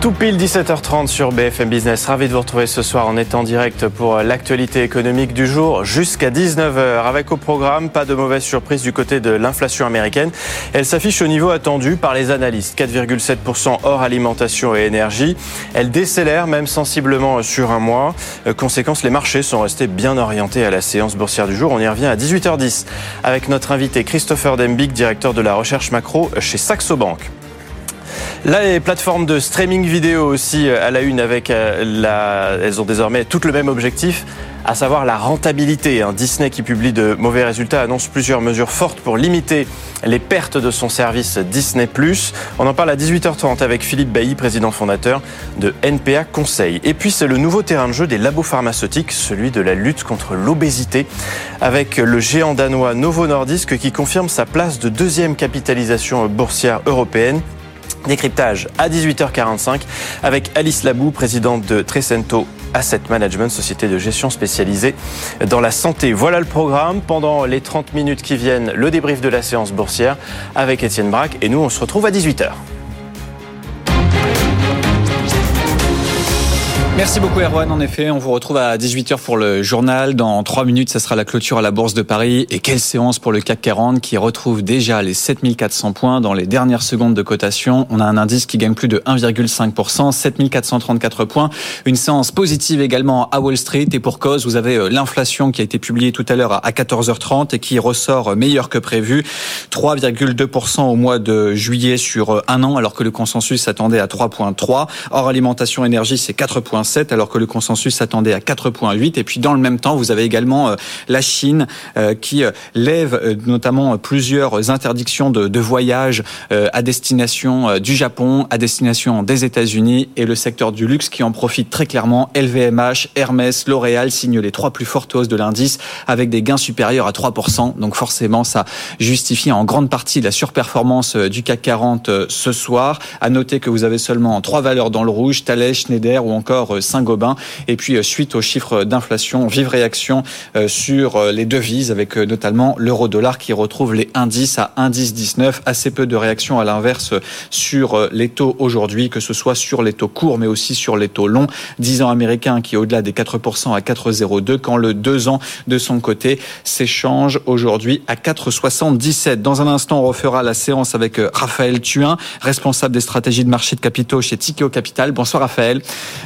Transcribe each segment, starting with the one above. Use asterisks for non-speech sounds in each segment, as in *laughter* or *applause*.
Tout pile 17h30 sur BFM Business. Ravi de vous retrouver ce soir en étant direct pour l'actualité économique du jour jusqu'à 19h. Avec au programme, pas de mauvaise surprise du côté de l'inflation américaine. Elle s'affiche au niveau attendu par les analystes. 4,7% hors alimentation et énergie. Elle décélère même sensiblement sur un mois. Euh, conséquence, les marchés sont restés bien orientés à la séance boursière du jour. On y revient à 18h10 avec notre invité Christopher Dembig, directeur de la recherche macro chez Saxo Bank. Là, les plateformes de streaming vidéo aussi euh, à la une avec euh, la... Elles ont désormais toutes le même objectif, à savoir la rentabilité. Disney qui publie de mauvais résultats annonce plusieurs mesures fortes pour limiter les pertes de son service Disney+. On en parle à 18h30 avec Philippe Bailly, président fondateur de NPA Conseil. Et puis c'est le nouveau terrain de jeu des labos pharmaceutiques, celui de la lutte contre l'obésité, avec le géant danois Novo Nordisk qui confirme sa place de deuxième capitalisation boursière européenne Décryptage à 18h45 avec Alice Labou, présidente de Trecento Asset Management, société de gestion spécialisée dans la santé. Voilà le programme. Pendant les 30 minutes qui viennent, le débrief de la séance boursière avec Étienne Braque. Et nous, on se retrouve à 18h. Merci beaucoup Erwan. En effet, on vous retrouve à 18h pour le journal. Dans 3 minutes, ça sera la clôture à la Bourse de Paris. Et quelle séance pour le CAC 40 qui retrouve déjà les 7400 points dans les dernières secondes de cotation. On a un indice qui gagne plus de 1,5%, 7434 points. Une séance positive également à Wall Street. Et pour cause, vous avez euh, l'inflation qui a été publiée tout à l'heure à 14h30 et qui ressort meilleur que prévu. 3,2% au mois de juillet sur euh, un an, alors que le consensus s'attendait à 3,3. Hors alimentation énergie, c'est 4,5 alors que le consensus s'attendait à 4,8. Et puis dans le même temps, vous avez également euh, la Chine euh, qui euh, lève notamment plusieurs interdictions de, de voyage à destination du Japon, à destination des États-Unis et le secteur du luxe qui en profite très clairement. LVMH, Hermès, L'Oréal signent les trois plus fortes hausses de l'indice avec des gains supérieurs à 3%. Donc forcément, ça justifie en grande partie la surperformance du CAC 40 ce soir. À noter que vous avez seulement trois valeurs dans le rouge, Thales, Schneider ou encore Saint-Gobain. Et puis, euh, suite aux chiffres d'inflation, vive réaction euh, sur euh, les devises, avec notamment l'euro-dollar qui retrouve les indices à 1,1019. Assez peu de réactions à l'inverse sur les taux aujourd'hui, que ce soit sur les taux courts, mais aussi sur les taux longs. 10 ans américains qui est au-delà des 4% à 4,02, quand le 2 ans de son côté s'échange aujourd'hui à 4,77. Dans un instant, on refera la séance avec Raphaël Thuin, responsable des stratégies de marché de capitaux chez Tikeo Capital. Bonsoir Raphaël.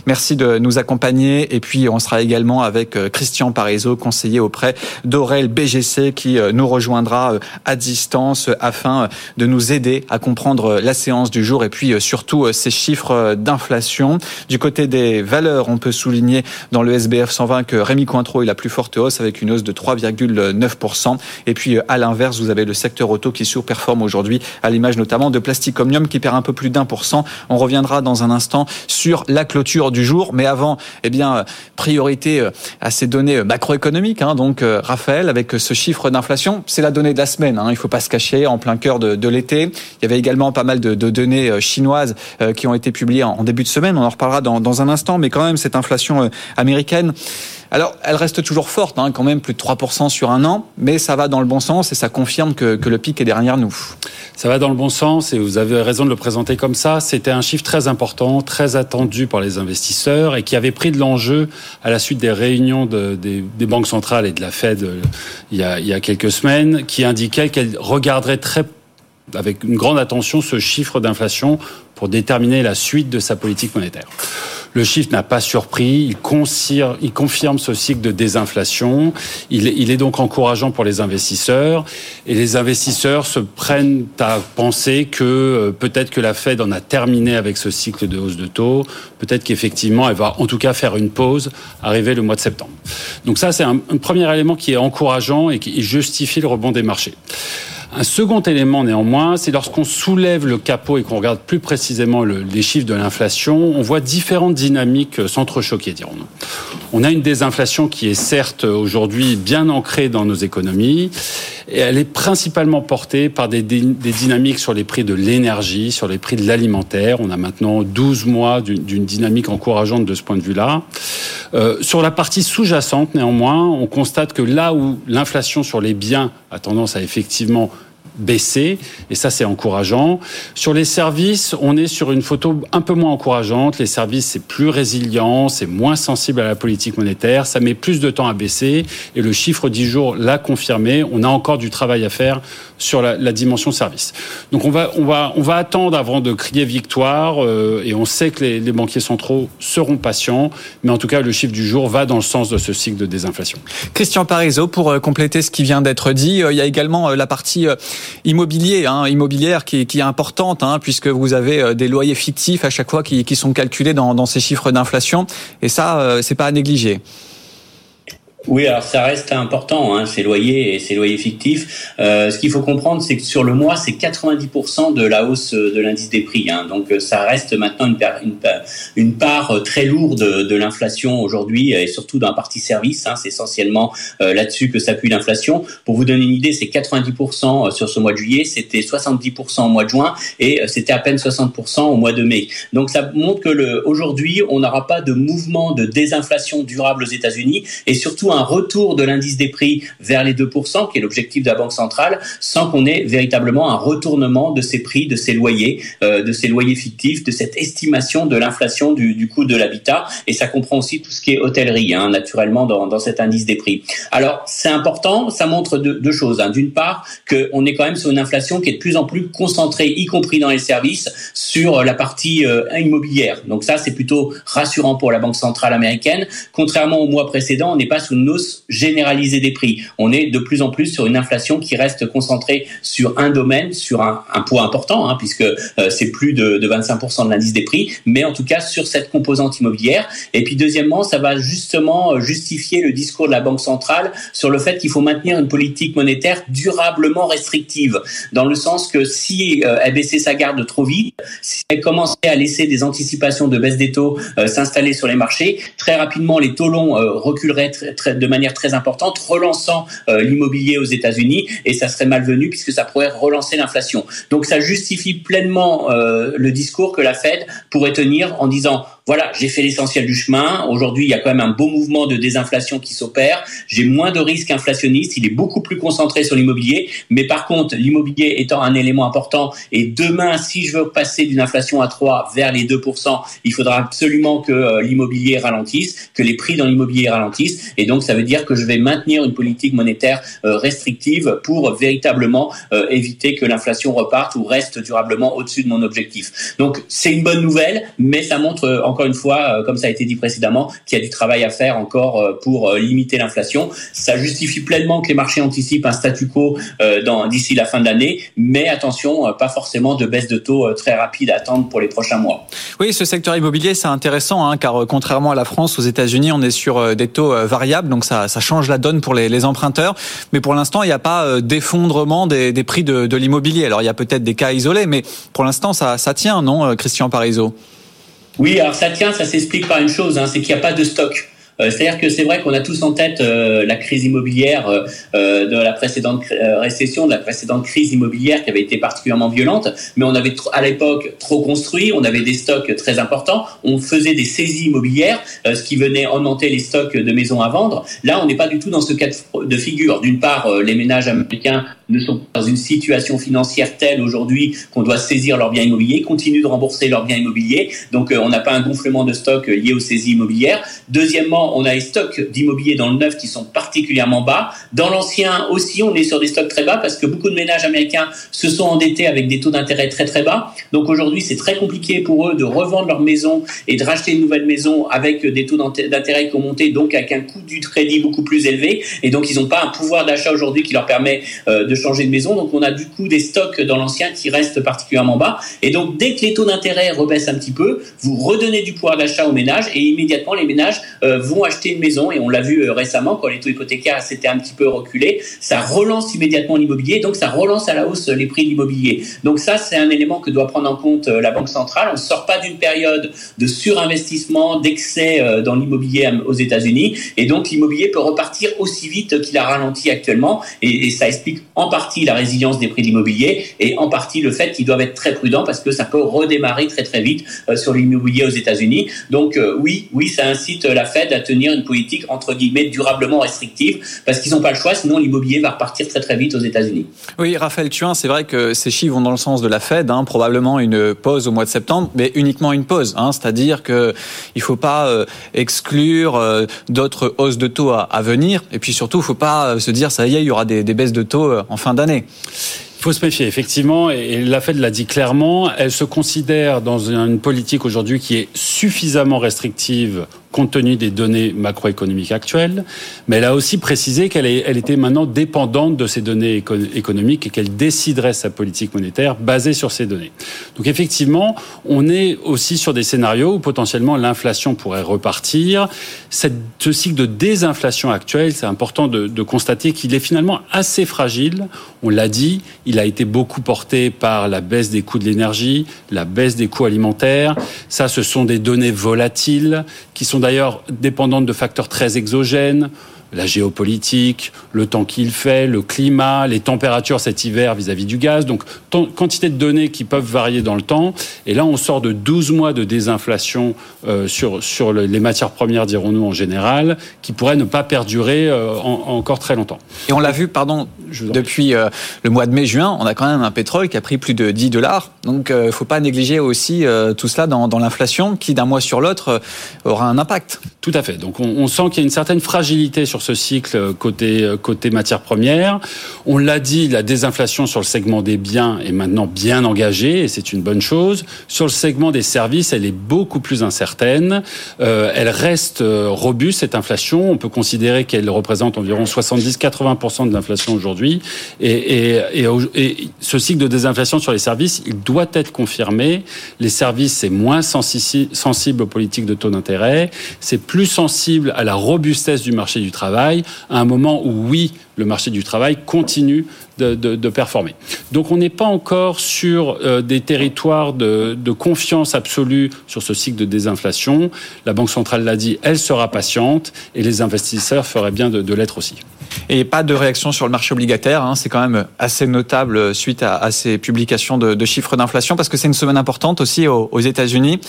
Merci de nous accompagner. Et puis, on sera également avec euh, Christian Parizeau, conseiller auprès d'Aurel BGC, qui euh, nous rejoindra euh, à distance afin de nous aider à comprendre la séance du jour et puis surtout ces chiffres d'inflation. Du côté des valeurs, on peut souligner dans le SBF 120 que Rémi Cointreau est la plus forte hausse avec une hausse de 3,9%. Et puis, à l'inverse, vous avez le secteur auto qui surperforme aujourd'hui, à l'image notamment de Plastic Omnium qui perd un peu plus d'un pour cent. On reviendra dans un instant sur la clôture du jour. Mais avant, eh bien, euh, priorité euh, à ces données euh, macroéconomiques. Hein. donc, Raphaël, avec ce chiffre d'inflation, c'est la donnée de la semaine. Hein, il ne faut pas se cacher en plein cœur de, l'été. Il y avait également pas mal de, données chinoises qui ont été publiées en, début de semaine. On en reparlera dans, dans un instant. Mais quand même, cette inflation américaine, alors, elle reste toujours forte, hein, quand même, plus de 3% sur un an, mais ça va dans le bon sens et ça confirme que, le pic est derrière nous. Ça va dans le bon sens et vous avez raison de le présenter comme ça. C'était un chiffre très important, très attendu par les investisseurs et qui avait pris de l'enjeu à la suite des réunions des, banques centrales et de la Fed euh, il y a, il y a quelques semaines, qui indiquaient qu'elles regarderaient très avec une grande attention ce chiffre d'inflation pour déterminer la suite de sa politique monétaire. Le chiffre n'a pas surpris, il, confirme ce cycle de désinflation, il, est donc encourageant pour les investisseurs, et les investisseurs se prennent à penser que euh, peut-être que la Fed en a terminé avec ce cycle de hausse de taux, peut-être qu'effectivement elle va en tout cas faire une pause, arriver le mois de septembre. Donc ça c'est un premier élément qui est encourageant et qui justifie le rebond des marchés. Un second élément néanmoins, c'est lorsqu'on soulève le capot et qu'on regarde plus précisément les chiffres de l'inflation, on voit différentes dynamiques s'entrechoquer, dirons-nous. On a une désinflation qui est certes aujourd'hui bien ancrée dans nos économies, et elle est principalement portée par des, des dynamiques sur les prix de l'énergie, sur les prix de l'alimentaire. On a maintenant 12 mois d'une dynamique encourageante de ce point de vue-là. Euh, sur la partie sous-jacente, néanmoins, on constate que là où l'inflation sur les biens a tendance à effectivement baisser, et ça c'est encourageant. Sur les services, on est sur une photo un peu moins encourageante. Les services, c'est plus résilient, c'est moins sensible à la politique monétaire, ça met plus de temps à baisser, et le chiffre 10 jours l'a confirmé. On a encore du travail à faire sur la, dimension service. Donc on va, on, va, on va attendre avant de crier victoire, euh, et on sait que les, les, banquiers centraux seront patients, mais en tout cas le chiffre du jour va dans le sens de ce cycle de désinflation. Christian Parizeau, pour euh, compléter ce qui vient d'être dit, euh, il y a également la partie immobilier, hein, immobilière qui, qui, est importante, hein, puisque vous avez des loyers fictifs à chaque fois qui, qui sont calculés dans, dans ces chiffres d'inflation, et ça, c'est pas à négliger. Oui, alors ça reste important, hein, ces loyers et ces loyers fictifs. Euh, ce qu'il faut comprendre, c'est que sur le mois, c'est 90% de la hausse de l'indice des prix. Hein, donc euh, ça reste maintenant une, part euh, très lourde de, l'inflation aujourd'hui, et surtout dans la partie service. Hein, c'est essentiellement euh, là-dessus que s'appuie l'inflation. Pour vous donner une idée, c'est 90% sur ce mois de juillet, c'était 70% au mois de juin, et c'était à peine 60% au mois de mai. Donc ça montre que aujourd'hui, on n'aura pas de mouvement de désinflation durable aux États-Unis, et surtout un retour de l'indice des prix vers les 2%, qui est l'objectif de la Banque centrale, sans qu'on ait véritablement un retournement de ces prix, de ces loyers, euh, de ces loyers fictifs, de cette estimation de l'inflation du, coût de l'habitat. Et ça comprend aussi tout ce qui est hôtellerie, hein, naturellement, dans, dans, cet indice des prix. Alors, c'est important, ça montre deux, deux choses. Hein. D'une part, qu'on est quand même sur une inflation qui est de plus en plus concentrée, y compris dans les services, sur la partie euh, immobilière. Donc ça, c'est plutôt rassurant pour la Banque centrale américaine. Contrairement au mois précédent, on n'est pas sous une hausse généralisée des prix. On est de plus en plus sur une inflation qui reste concentrée sur un domaine, sur un, un poids important, hein, puisque euh, c'est plus de, de 25% de l'indice des prix, mais en tout cas sur cette composante immobilière. Et puis deuxièmement, ça va justement euh, justifier le discours de la Banque centrale sur le fait qu'il faut maintenir une politique monétaire durablement restrictive, dans le sens que si euh, elle baissait sa garde trop vite, si elle commençait à laisser des anticipations de baisse des taux s'installer sur les marchés, très rapidement les taux longs reculeraient très, très, de manière très importante, relançant euh, l'immobilier aux États-Unis, et ça serait malvenu puisque ça pourrait relancer l'inflation. Donc ça justifie pleinement euh, le discours que la Fed pourrait tenir en disant voilà, j'ai fait l'essentiel du chemin. Aujourd'hui, il y a quand même un beau mouvement de désinflation qui s'opère. J'ai moins de risques inflationnistes. Il est beaucoup plus concentré sur l'immobilier. Mais par contre, l'immobilier étant un élément important, et demain, si je veux passer d'une inflation à 3 vers les 2%, il faudra absolument que euh, l'immobilier ralentisse, que les prix dans l'immobilier ralentissent. Et donc, ça veut dire que je vais maintenir une politique monétaire euh, restrictive pour véritablement euh, éviter que l'inflation reparte ou reste durablement au-dessus de mon objectif. Donc, c'est une bonne nouvelle, mais ça montre encore une fois, euh, comme ça a été dit précédemment, qu'il y a du travail à faire encore euh, pour euh, limiter l'inflation. Ça justifie pleinement que les marchés anticipent un statu quo d'ici la fin de l'année, mais attention, pas forcément de baisse de taux très rapide à attendre pour les prochains mois. Oui, ce secteur immobilier, c'est intéressant, hein, car contrairement à la France, aux États-Unis, on est sur des taux variables, donc ça, change la donne pour les, emprunteurs. Mais pour l'instant, il n'y a pas d'effondrement des, prix de, de l'immobilier. Alors, il y a peut-être des cas isolés, mais pour l'instant, ça, ça tient, non, Christian Parizeau oui, alors ça tient, ça s'explique par une chose, hein, c'est qu'il n'y a pas de stock. Euh, c'est-à-dire que c'est vrai qu'on a tous en tête euh, la crise immobilière euh, de la précédente récession, de la précédente crise immobilière qui avait été particulièrement violente, mais on avait à l'époque trop construit, on avait des stocks très importants, on faisait des saisies immobilières, ce qui venait augmenter les stocks de maisons à vendre. Là, on n'est pas du tout dans ce cas de figure. D'une part, les ménages américains ne sont pas dans une situation financière telle aujourd'hui qu'on doit saisir leurs biens immobiliers, continuent de rembourser leurs biens immobiliers, donc on n'a pas un gonflement de stock lié aux saisies immobilières. Deuxièmement, on a des stocks d'immobilier dans le neuf qui sont particulièrement bas. Dans l'ancien aussi, on est sur des stocks très bas parce que beaucoup de ménages américains se sont endettés avec des taux d'intérêt très très bas. Donc aujourd'hui, c'est très compliqué pour eux de revendre leur maison et de racheter une nouvelle maison avec des taux d'intérêt qui ont monté, donc avec un coût du crédit beaucoup plus élevé. Et donc, ils n'ont pas un pouvoir d'achat aujourd'hui qui leur permet euh, de changer de maison. Donc, on a du coup des stocks dans l'ancien qui restent particulièrement bas. Et donc, dès que les taux d'intérêt rebaissent un petit peu, vous redonnez du pouvoir d'achat aux ménages et immédiatement, les ménages euh, vont acheter une maison et on l'a vu récemment quand les taux hypothécaires s'étaient un petit peu reculés, ça relance immédiatement l'immobilier, donc ça relance à la hausse les prix de l'immobilier. Donc ça, c'est un élément que doit prendre en compte la Banque centrale. On ne sort pas d'une période de surinvestissement, d'excès dans l'immobilier aux États-Unis, et donc l'immobilier peut repartir aussi vite qu'il a ralenti actuellement, et, et ça explique en partie la résilience des prix de l'immobilier et en partie le fait qu'ils doivent être très prudents parce que ça peut redémarrer très très vite euh, sur l'immobilier aux États-Unis. Donc euh, oui, oui, ça incite la Fed à tenir une politique entre guillemets durablement restrictive parce qu'ils n'ont pas le choix, sinon l'immobilier va repartir très très vite aux États-Unis. Oui, Raphaël Thuin, c'est vrai que ces chiffres vont dans le sens de la Fed, hein, probablement une pause au mois de septembre, mais uniquement une pause, hein, c'est-à-dire que il faut pas euh, exclure d'autres hausses de taux à, venir, et puis surtout, il faut pas se dire ça y est, il y aura des, des baisses de taux en fin d'année. Il faut se méfier, effectivement, et la Fed l'a dit clairement, elle se considère dans une politique aujourd'hui qui est suffisamment restrictive compte tenu des données macroéconomiques actuelles, mais elle a aussi précisé qu'elle elle était maintenant dépendante de ces données économiques et qu'elle déciderait sa politique monétaire basée sur ces données. Donc effectivement, on est aussi sur des scénarios où potentiellement l'inflation pourrait repartir. Ce cycle de désinflation actuel, c'est important de, de constater qu'il est finalement assez fragile. On l'a dit, il a été beaucoup porté par la baisse des coûts de l'énergie, la baisse des coûts alimentaires. Ça, ce sont des données volatiles qui sont d'ailleurs dépendantes de facteurs très exogènes la géopolitique, le temps qu'il fait, le climat, les températures cet hiver vis-à-vis du gaz. Donc, quantité de données qui peuvent varier dans le temps. Et là, on sort de 12 mois de désinflation euh, sur, sur les matières premières, dirons-nous en général, qui pourraient ne pas perdurer euh, encore très longtemps. Et on l'a vu, pardon, depuis euh, le mois de mai-juin, on a quand même un pétrole qui a pris plus de 10 dollars. Donc, il ne faut pas négliger aussi tout cela dans, dans l'inflation qui, d'un mois sur l'autre, aura un impact. Tout à fait. Donc, on, on sent qu'il y a une certaine fragilité sur ce cycle côté, côté matières premières. On l'a dit, la désinflation sur le segment des biens est maintenant bien engagée et c'est une bonne chose. Sur le segment des services, elle est beaucoup plus incertaine. Euh, elle reste euh, robuste, cette inflation. On peut considérer qu'elle représente environ 70-80% de l'inflation aujourd'hui. Et, et, et, ce cycle de désinflation sur les services, il doit être confirmé. Les services, c'est moins sensible aux politiques de taux d'intérêt. C'est plus sensible à la robustesse du marché du travail à un moment où oui, le marché du travail continue de, performer. Donc on n'est pas encore sur euh, des territoires de, confiance absolue sur ce cycle de désinflation. La Banque centrale l'a dit, elle sera patiente et les investisseurs feraient bien de, l'être aussi. Et pas de réaction sur le marché obligataire, hein. c'est quand même assez notable suite à, ces publications de, chiffres d'inflation parce que c'est une semaine importante aussi aux, États-Unis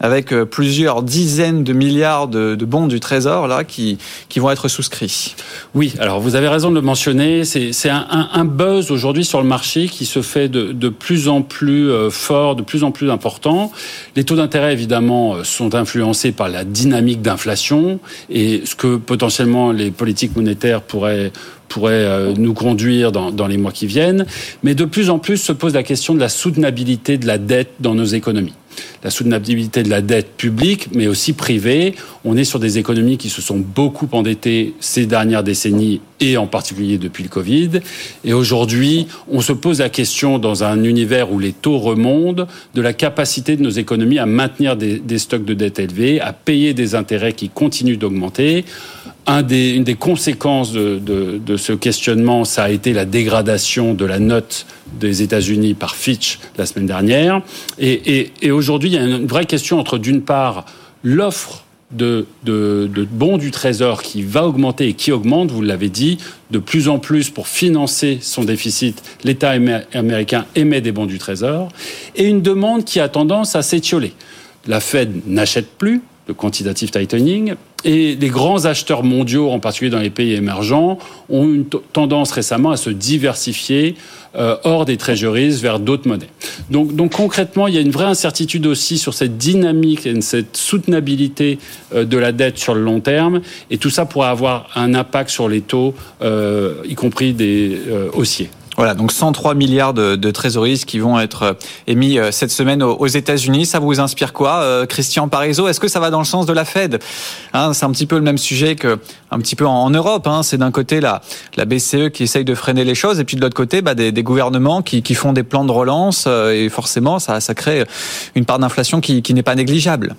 avec euh, plusieurs dizaines de milliards de, bons du Trésor là qui, qui vont être souscrits. Oui, alors vous avez raison de le mentionner, c'est un, un, buzz aujourd'hui sur le marché qui se fait de, de, plus en plus euh, fort, de plus en plus important. Les taux d'intérêt, évidemment, euh, sont influencés par la dynamique d'inflation et ce que potentiellement les politiques monétaires pourraient pourrait euh, nous conduire dans, dans, les mois qui viennent. Mais de plus en plus se pose la question de la soutenabilité de la dette dans nos économies la soutenabilité de la dette publique, mais aussi privée. On est sur des économies qui se sont beaucoup endettées ces dernières décennies et en particulier depuis le Covid. Et aujourd'hui, on se pose la question dans un univers où les taux remontent de la capacité de nos économies à maintenir des, des stocks de dette élevés, à payer des intérêts qui continuent d'augmenter. Une des conséquences de, ce questionnement, ça a été la dégradation de la note des États-Unis par Fitch la semaine dernière. Et, aujourd'hui, il y a une vraie question entre, d'une part, l'offre de, de, bons du Trésor qui va augmenter et qui augmente, vous l'avez dit, de plus en plus pour financer son déficit. L'État américain émet des bons du Trésor et une demande qui a tendance à s'étioler. La Fed n'achète plus, le quantitative tightening, et les grands acheteurs mondiaux, en particulier dans les pays émergents, ont une tendance récemment à se diversifier euh, hors des treasuries vers d'autres monnaies. Donc, donc concrètement, il y a une vraie incertitude aussi sur cette dynamique et cette soutenabilité euh, de la dette sur le long terme, et tout ça pourrait avoir un impact sur les taux, euh, y compris des haussiers. Voilà, donc 103 milliards de, de trésoreries qui vont être euh, émis euh, cette semaine aux, États-Unis. Ça vous inspire quoi, euh, Christian Parizeau Est-ce que ça va dans le sens de la Fed? Hein, C'est un petit peu le même sujet que un petit peu en, Europe. Hein. C'est d'un côté la, la BCE qui essaye de freiner les choses, et puis de l'autre côté bah, des, des, gouvernements qui, qui, font des plans de relance, et forcément ça, ça crée une part d'inflation qui, qui n'est pas négligeable.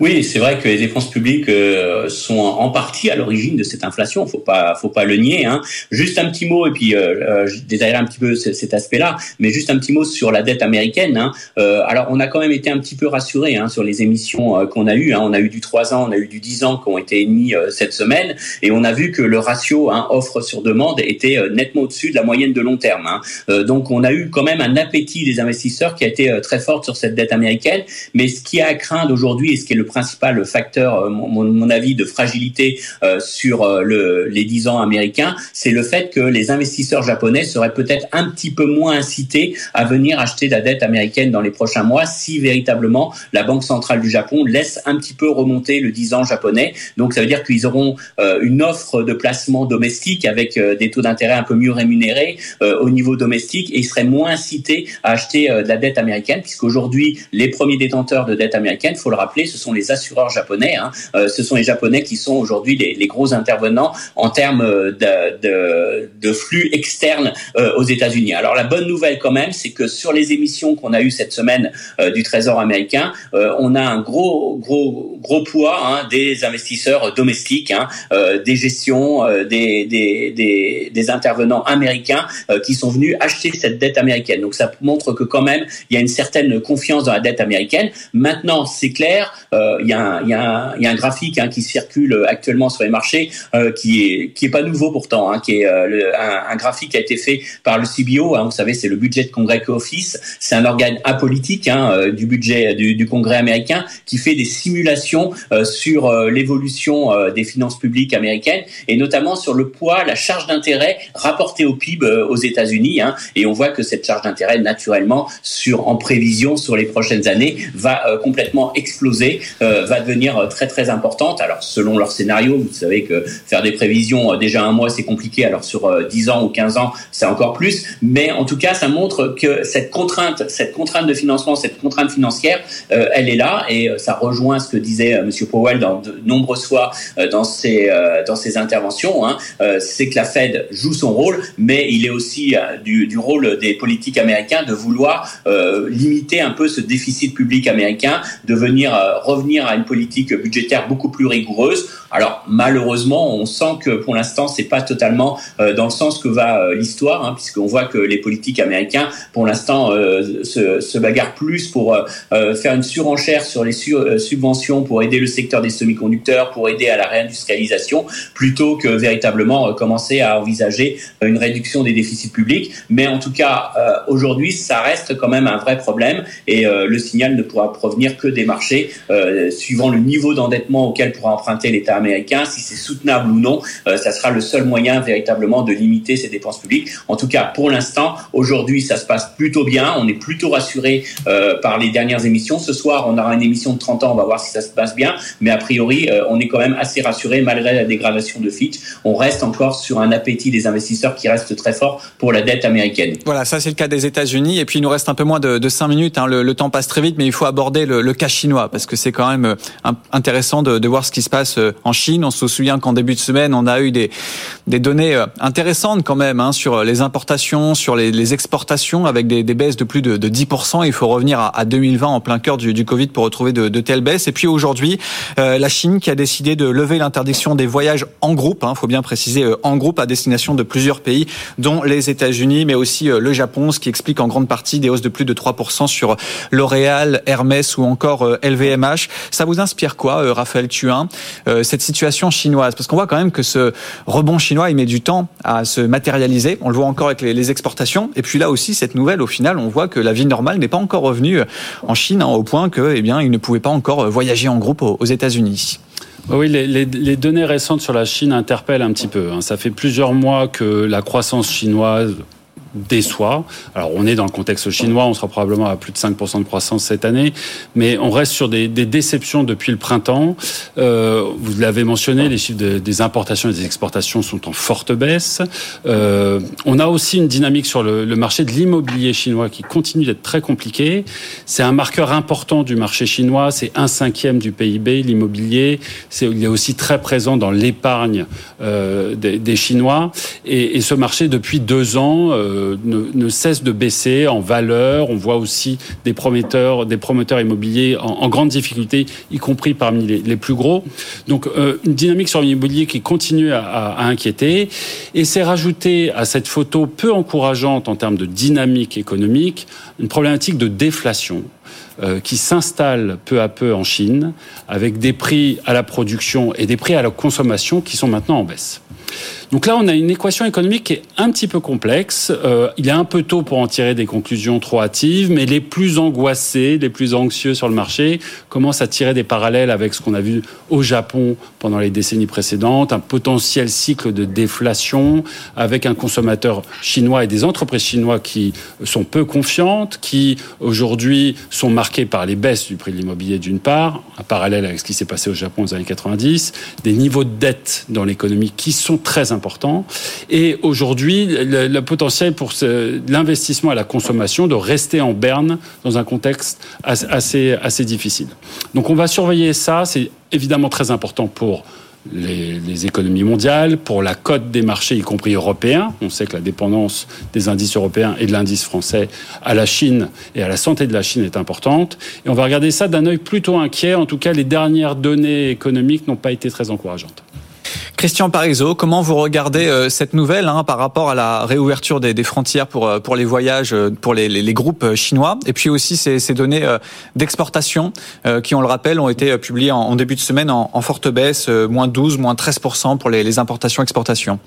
Oui, c'est vrai que les dépenses publiques euh, sont en partie à l'origine de cette inflation. Faut pas, faut pas le nier. Hein. Juste un petit mot et puis euh, euh je détaillerai un petit peu cet aspect-là, mais juste un petit mot sur la dette américaine. Hein. Euh, alors, on a quand même été un petit peu rassuré hein, sur les émissions qu'on a eues. Hein. On a eu du 3 ans, on a eu du 10 ans qui ont été émis cette semaine, et on a vu que le ratio hein, offre sur demande était nettement au-dessus de la moyenne de long terme. Hein. donc, on a eu quand même un appétit des investisseurs qui a été très fort sur cette dette américaine. Mais ce qui a à craindre aujourd'hui et ce qui est le principal facteur, euh, mon, mon avis, de fragilité euh, sur euh, le, les 10 ans américains, c'est le fait que les investisseurs japonais seraient peut-être un petit peu moins incités à venir acheter de la dette américaine dans les prochains mois si véritablement la Banque centrale du Japon laisse un petit peu remonter le 10 ans japonais. Donc ça veut dire qu'ils auront une offre de placement domestique avec des taux d'intérêt un peu mieux rémunérés au niveau domestique et ils seraient moins incités à acheter de la dette américaine puisqu'aujourd'hui les premiers détenteurs de dette américaine, faut le rappeler, ce sont les assureurs japonais. Hein. Euh, ce sont les Japonais qui sont aujourd'hui les, les, gros intervenants en termes de, de, flux externes euh, aux États-Unis. Alors la bonne nouvelle quand même, c'est que sur les émissions qu'on a eues cette semaine euh, du Trésor américain, on a un gros gros gros poids hein, des investisseurs domestiques, hein, des gestions, des, des, des, des, intervenants américains qui sont venus acheter cette dette américaine. Donc ça montre que quand même il y a une certaine confiance dans la dette américaine. Maintenant, c'est clair, euh, il y, a un graphique hein, qui circule actuellement sur les marchés euh, qui est qui est pas nouveau pourtant, hein, qui est euh, un, graphique qui a été fait par le CBO. Hein, vous savez, c'est le budget de Congrès Office. C'est un organe apolitique du budget du, Congrès américain qui fait des simulations sur l'évolution des finances publiques américaines et notamment sur le poids, la charge d'intérêt rapportée au PIB aux États-Unis. et on voit que cette charge d'intérêt, naturellement, sur en prévision sur les prochaines années, va complètement exploser, euh, va devenir euh, très très importante. Alors selon leur scénario, vous savez que faire des prévisions euh, déjà un mois c'est compliqué, alors sur 10 ans ou 15 ans c'est encore plus, mais en tout cas ça montre que cette contrainte, cette contrainte de financement, cette contrainte financière, elle est là et ça rejoint ce que disait Monsieur Powell dans de nombreuses fois dans ses dans ses interventions. Hein. c'est que la Fed joue son rôle, mais il est aussi du, rôle des politiques américains de vouloir limiter un peu ce déficit public américain, de venir euh, à une politique budgétaire beaucoup plus rigoureuse. Alors malheureusement, on sent que pour l'instant, c'est pas totalement euh, dans le sens que va euh, l'histoire, hein, puisqu'on voit que les politiques américains, pour l'instant, se, se, bagarrent plus pour faire une surenchère sur les subventions pour aider le secteur des semi-conducteurs, pour aider à la réindustrialisation, plutôt que véritablement commencer à envisager une réduction des déficits publics. Mais en tout cas, aujourd'hui, ça reste quand même un vrai problème et le signal ne pourra provenir que des marchés, euh, suivant le niveau d'endettement auquel pourra emprunter l'État américain, si c'est soutenable ou non, euh, ça sera le seul moyen véritablement de limiter ces dépenses publiques. En tout cas, pour l'instant, aujourd'hui, ça se passe plutôt bien. On est plutôt rassuré euh, par les dernières émissions. Ce soir, on aura une émission de 30 ans, on va voir si ça se passe bien. Mais a priori, on est quand même assez rassuré malgré la dégradation de Fitch. On reste encore sur un appétit des investisseurs qui reste très fort pour la dette américaine. Voilà, ça c'est le cas des États-Unis. Et puis il nous reste un peu moins de, de 5 minutes. Hein. Le, temps passe très vite, mais il faut aborder le, le cas chinois parce que c'est quand même euh, intéressant de, de, voir ce qui se passe euh, en Chine. On se souvient qu'en début de semaine, on a eu des, des données euh, intéressantes quand même hein, sur les importations, sur les, les exportations, avec des, des, baisses de plus de, de 10%. Il faut revenir à, à 2020 en plein cœur du, du, Covid pour retrouver de, de telles baisses. Et puis aujourd'hui, euh, la Chine qui a décidé de lever l'interdiction des voyages en groupe, il hein, faut bien préciser en groupe à destination de plusieurs pays, dont les États-Unis, mais aussi le Japon, ce qui explique en grande partie des hausses de plus de 3% sur L'Oréal, Hermès ou encore LVMH. Ça vous inspire quoi, euh, Raphaël Thuin, euh, cette situation chinoise? Parce qu'on voit quand même que ce rebond chinois, il met du temps à se matérialiser. On le voit encore avec les, exportations. Et puis là aussi, cette nouvelle, au final, on voit que la vie normale n'est pas encore revenue en Chine, hein, au point que, eh bien, ils ne pouvaient pas encore voyager en groupe aux, États-Unis. Oui, les, données récentes sur la Chine interpellent un petit peu. Hein. Ça fait plusieurs mois que la croissance chinoise déçoit. Alors on est dans le contexte chinois, on sera probablement à plus de 5% de croissance cette année, mais on reste sur des, déceptions depuis le printemps. Euh, vous l'avez mentionné, les chiffres des importations et des exportations sont en forte baisse. Euh, on a aussi une dynamique sur le, marché de l'immobilier chinois qui continue d'être très compliqué. C'est un marqueur important du marché chinois, c'est un cinquième du PIB, l'immobilier. Il est aussi très présent dans l'épargne euh, des, Chinois. Et, ce marché, depuis deux ans, ne, cesse de baisser en valeur. On voit aussi des promoteurs, des promoteurs immobiliers en, grande difficulté, y compris parmi les, plus gros. Donc une dynamique sur l'immobilier qui continue à, à, inquiéter. Et c'est rajouté à cette photo peu encourageante en termes de dynamique économique une problématique de déflation. Euh, qui s'installe peu à peu en Chine, avec des prix à la production et des prix à la consommation qui sont maintenant en baisse. Donc là, on a une équation économique qui est un petit peu complexe. Euh, il est un peu tôt pour en tirer des conclusions trop hâtives, mais les plus angoissés, les plus anxieux sur le marché commencent à tirer des parallèles avec ce qu'on a vu au Japon pendant les décennies précédentes, un potentiel cycle de déflation avec un consommateur chinois et des entreprises chinois qui sont peu confiantes, qui aujourd'hui sont marquées par les baisses du prix de l'immobilier d'une part, un parallèle avec ce qui s'est passé au Japon aux années 90, des niveaux de dette dans l'économie qui sont très Et aujourd'hui, le, potentiel pour l'investissement à la consommation de rester en berne dans un contexte assez, assez difficile. Donc on va surveiller ça. C'est évidemment très important pour les, les, économies mondiales, pour la cote des marchés, y compris européens. On sait que la dépendance des indices européens et de l'indice français à la Chine et à la santé de la Chine est importante. Et on va regarder ça d'un œil plutôt inquiet. En tout cas, les dernières données économiques n'ont pas été très encourageantes. Christian Parizeau, comment vous regardez euh, cette nouvelle hein, par rapport à la réouverture des, frontières pour, euh, pour les voyages euh, pour les, groupes chinois et puis aussi ces, ces données d'exportation qui, on le rappelle, ont été publiées en, début de semaine en, en forte baisse, moins 12, moins 13% pour les, les importations-exportations?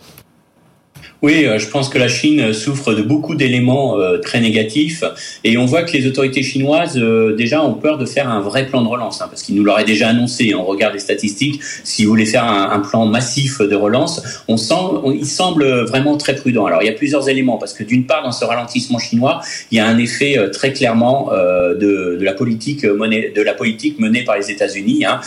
Oui, euh, je pense que la Chine souffre de beaucoup d'éléments euh, très négatifs et on voit que les autorités chinoises euh, déjà ont peur de faire un vrai plan de relance hein, parce qu'ils nous l'auraient déjà annoncé. On regarde les statistiques. S'ils voulaient faire un, plan massif de relance, on sent, il semble vraiment très prudent. Alors il y a plusieurs éléments parce que d'une part dans ce ralentissement chinois, il y a un effet très clairement de, de, la politique de la politique menée par les États-Unis. Hein.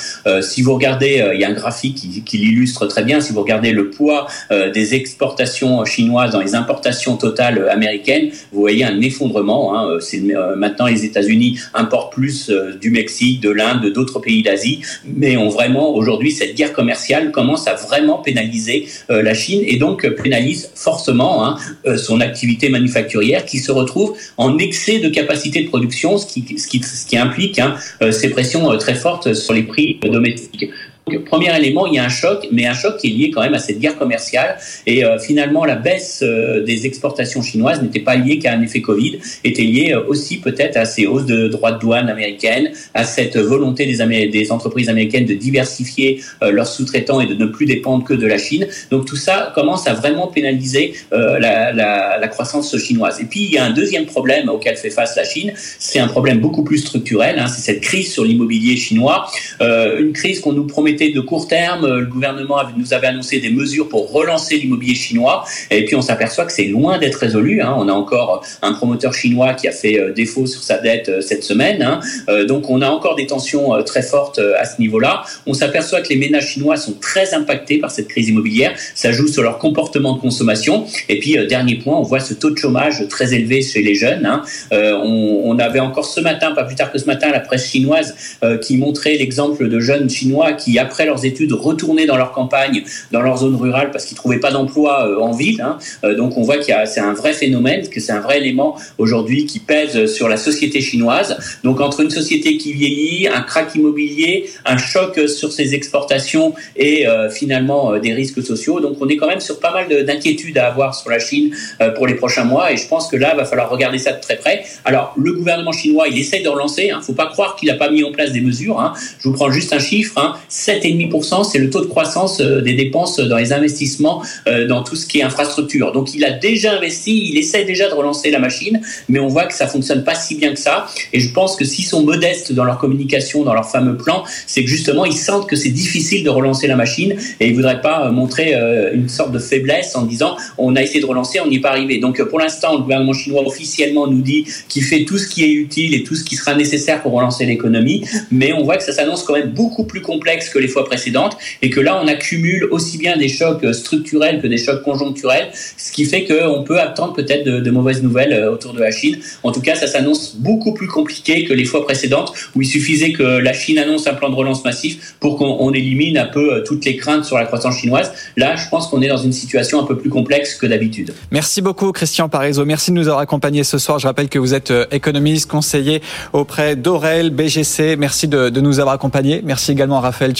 si vous regardez, il y a un graphique qui, qui l'illustre très bien. Si vous regardez le poids des exportations chinoise dans les importations totales américaines, vous voyez un effondrement. Hein. C'est euh, maintenant les États-Unis importent plus euh, du Mexique, de l'Inde, d'autres pays d'Asie, mais ont vraiment aujourd'hui cette guerre commerciale commence à vraiment pénaliser euh, la Chine et donc pénalise forcément hein, son activité manufacturière qui se retrouve en excès de capacité de production, ce qui, ce qui, ce qui implique hein, ces pressions très fortes sur les prix domestiques. Donc, premier élément, il y a un choc, mais un choc qui est lié quand même à cette guerre commerciale. Et euh, finalement, la baisse euh, des exportations chinoises n'était pas liée qu'à un effet Covid, était liée euh, aussi peut-être à ces hausses de droits de douane américaines, à cette volonté des, des entreprises américaines de diversifier leurs sous-traitants et de ne plus dépendre que de la Chine. Donc tout ça commence à vraiment pénaliser la, la, la, croissance chinoise. Et puis, il y a un deuxième problème auquel fait face la Chine, c'est un problème beaucoup plus structurel, hein, c'est cette crise sur l'immobilier chinois, une crise qu'on nous promet de court terme. Le gouvernement nous avait annoncé des mesures pour relancer l'immobilier chinois. Et puis on s'aperçoit que c'est loin d'être résolu. Hein. On a encore un promoteur chinois qui a fait euh, défaut sur sa dette euh, cette semaine. Hein. Euh, donc on a encore des tensions très fortes à ce niveau-là. On s'aperçoit que les ménages chinois sont très impactés par cette crise immobilière. Ça joue sur leur comportement de consommation. Et puis dernier point, on voit ce taux de chômage très élevé chez les jeunes. Hein. On, on, avait encore ce matin, pas plus tard que ce matin, la presse chinoise qui montrait l'exemple de jeunes chinois qui après leurs études, retourner dans leur campagne, dans leur zone rurale, parce qu'ils trouvaient pas d'emploi euh, en ville. Hein. Euh, donc on voit qu'il c'est un vrai phénomène, que c'est un vrai élément aujourd'hui qui pèse sur la société chinoise. Donc entre une société qui vieillit, un crack immobilier, un choc sur ses exportations et euh, finalement des risques sociaux. Donc on est quand même sur pas mal d'inquiétudes à avoir sur la Chine pour les prochains mois. Et je pense que là, il va falloir regarder ça de très près. Alors le gouvernement chinois, il essaye de relancer. Il ne faut pas croire qu'il n'a pas mis en place des mesures. Hein. Je vous prends juste un chiffre. Hein. 7,5%, c'est le taux de croissance euh, des dépenses dans les investissements euh, dans tout ce qui est infrastructure. Donc il a déjà investi, il essaie déjà de relancer la machine, mais on voit que ça fonctionne pas si bien que ça. Et je pense que s'ils sont modestes dans leur communication, dans leur fameux plan, c'est que justement ils sentent que c'est difficile de relancer la machine et ils voudraient pas euh, montrer une sorte de faiblesse en disant on a essayé de relancer, on n'y est pas arrivé. Donc pour l'instant, le gouvernement chinois officiellement nous dit qu'il fait tout ce qui est utile et tout ce qui sera nécessaire pour relancer l'économie, mais on voit que ça s'annonce quand même beaucoup plus complexe que les fois précédentes et que là, on accumule aussi bien des chocs structurels que des chocs conjoncturels, ce qui fait qu'on peut attendre peut-être de, mauvaises nouvelles autour de la Chine. En tout cas, ça s'annonce beaucoup plus compliqué que les fois précédentes où il suffisait que la Chine annonce un plan de relance massif pour qu'on élimine un peu toutes les craintes sur la croissance chinoise. Là, je pense qu'on est dans une situation un peu plus complexe que d'habitude. Merci beaucoup, Christian Parizeau. Merci de nous avoir accompagnés ce soir. Je rappelle que vous êtes économiste, conseiller auprès d'Aurel, BGC. Merci de, nous avoir accompagnés. Merci également à Raphaël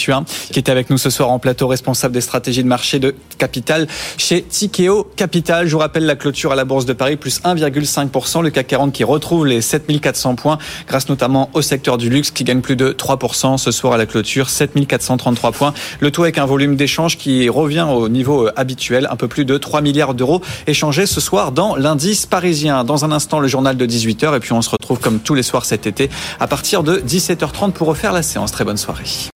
Qui était avec nous ce soir en plateau, responsable des stratégies de marché de capital chez Tikeo Capital. Je vous rappelle la clôture à la Bourse de Paris, plus 1,5%. Le CAC 40 qui retrouve les 7400 points, grâce notamment au secteur du luxe, qui gagne plus de 3% ce soir à la clôture, 7433 points. Le tout avec un volume d'échange qui revient au niveau habituel, un peu plus de 3 milliards d'euros échangés ce soir dans l'indice parisien. Dans un instant, le journal de 18h, et puis on se retrouve comme tous les soirs cet été à partir de 17h30 pour refaire la séance. Très bonne soirée.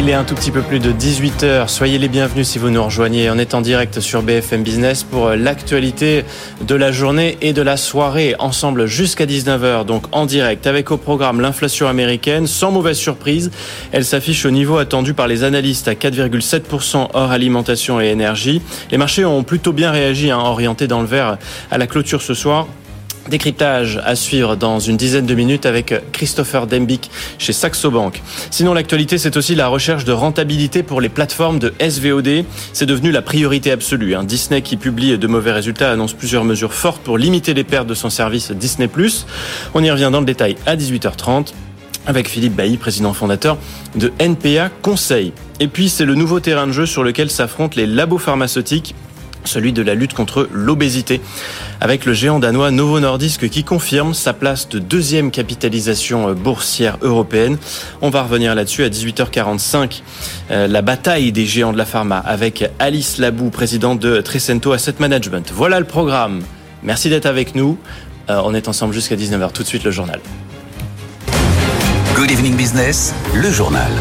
Il est un tout petit peu plus de 18h. Soyez les bienvenus si vous nous rejoignez. On est en direct sur BFM Business pour l'actualité de la journée et de la soirée. Ensemble jusqu'à 19h, donc en direct, avec au programme l'inflation américaine. Sans mauvaise surprise, elle s'affiche au niveau attendu par les analystes à 4,7% hors alimentation et énergie. Les marchés ont plutôt bien réagi, hein, orientés dans le vert à la clôture ce soir. Décryptage à suivre dans une dizaine de minutes avec Christopher Dembick chez Saxo Bank. Sinon, l'actualité, c'est aussi la recherche de rentabilité pour les plateformes de SVOD. C'est devenu la priorité absolue. Hein. Disney, qui publie de mauvais résultats, annonce plusieurs mesures fortes pour limiter les pertes de son service Disney+. On y revient dans le détail à 18h30 avec Philippe Bailly, président fondateur de NPA Conseil. Et puis, c'est le nouveau terrain de jeu sur lequel s'affrontent les labos pharmaceutiques celui de la lutte contre l'obésité, avec le géant danois Novo Nordisk qui confirme sa place de deuxième capitalisation boursière européenne. On va revenir là-dessus à 18h45. la bataille des géants de la pharma avec Alice Labou, présidente de Trecento Asset Management. Voilà le programme. Merci d'être avec nous. on est ensemble jusqu'à 19h. Tout de suite le journal. Good evening business, le journal.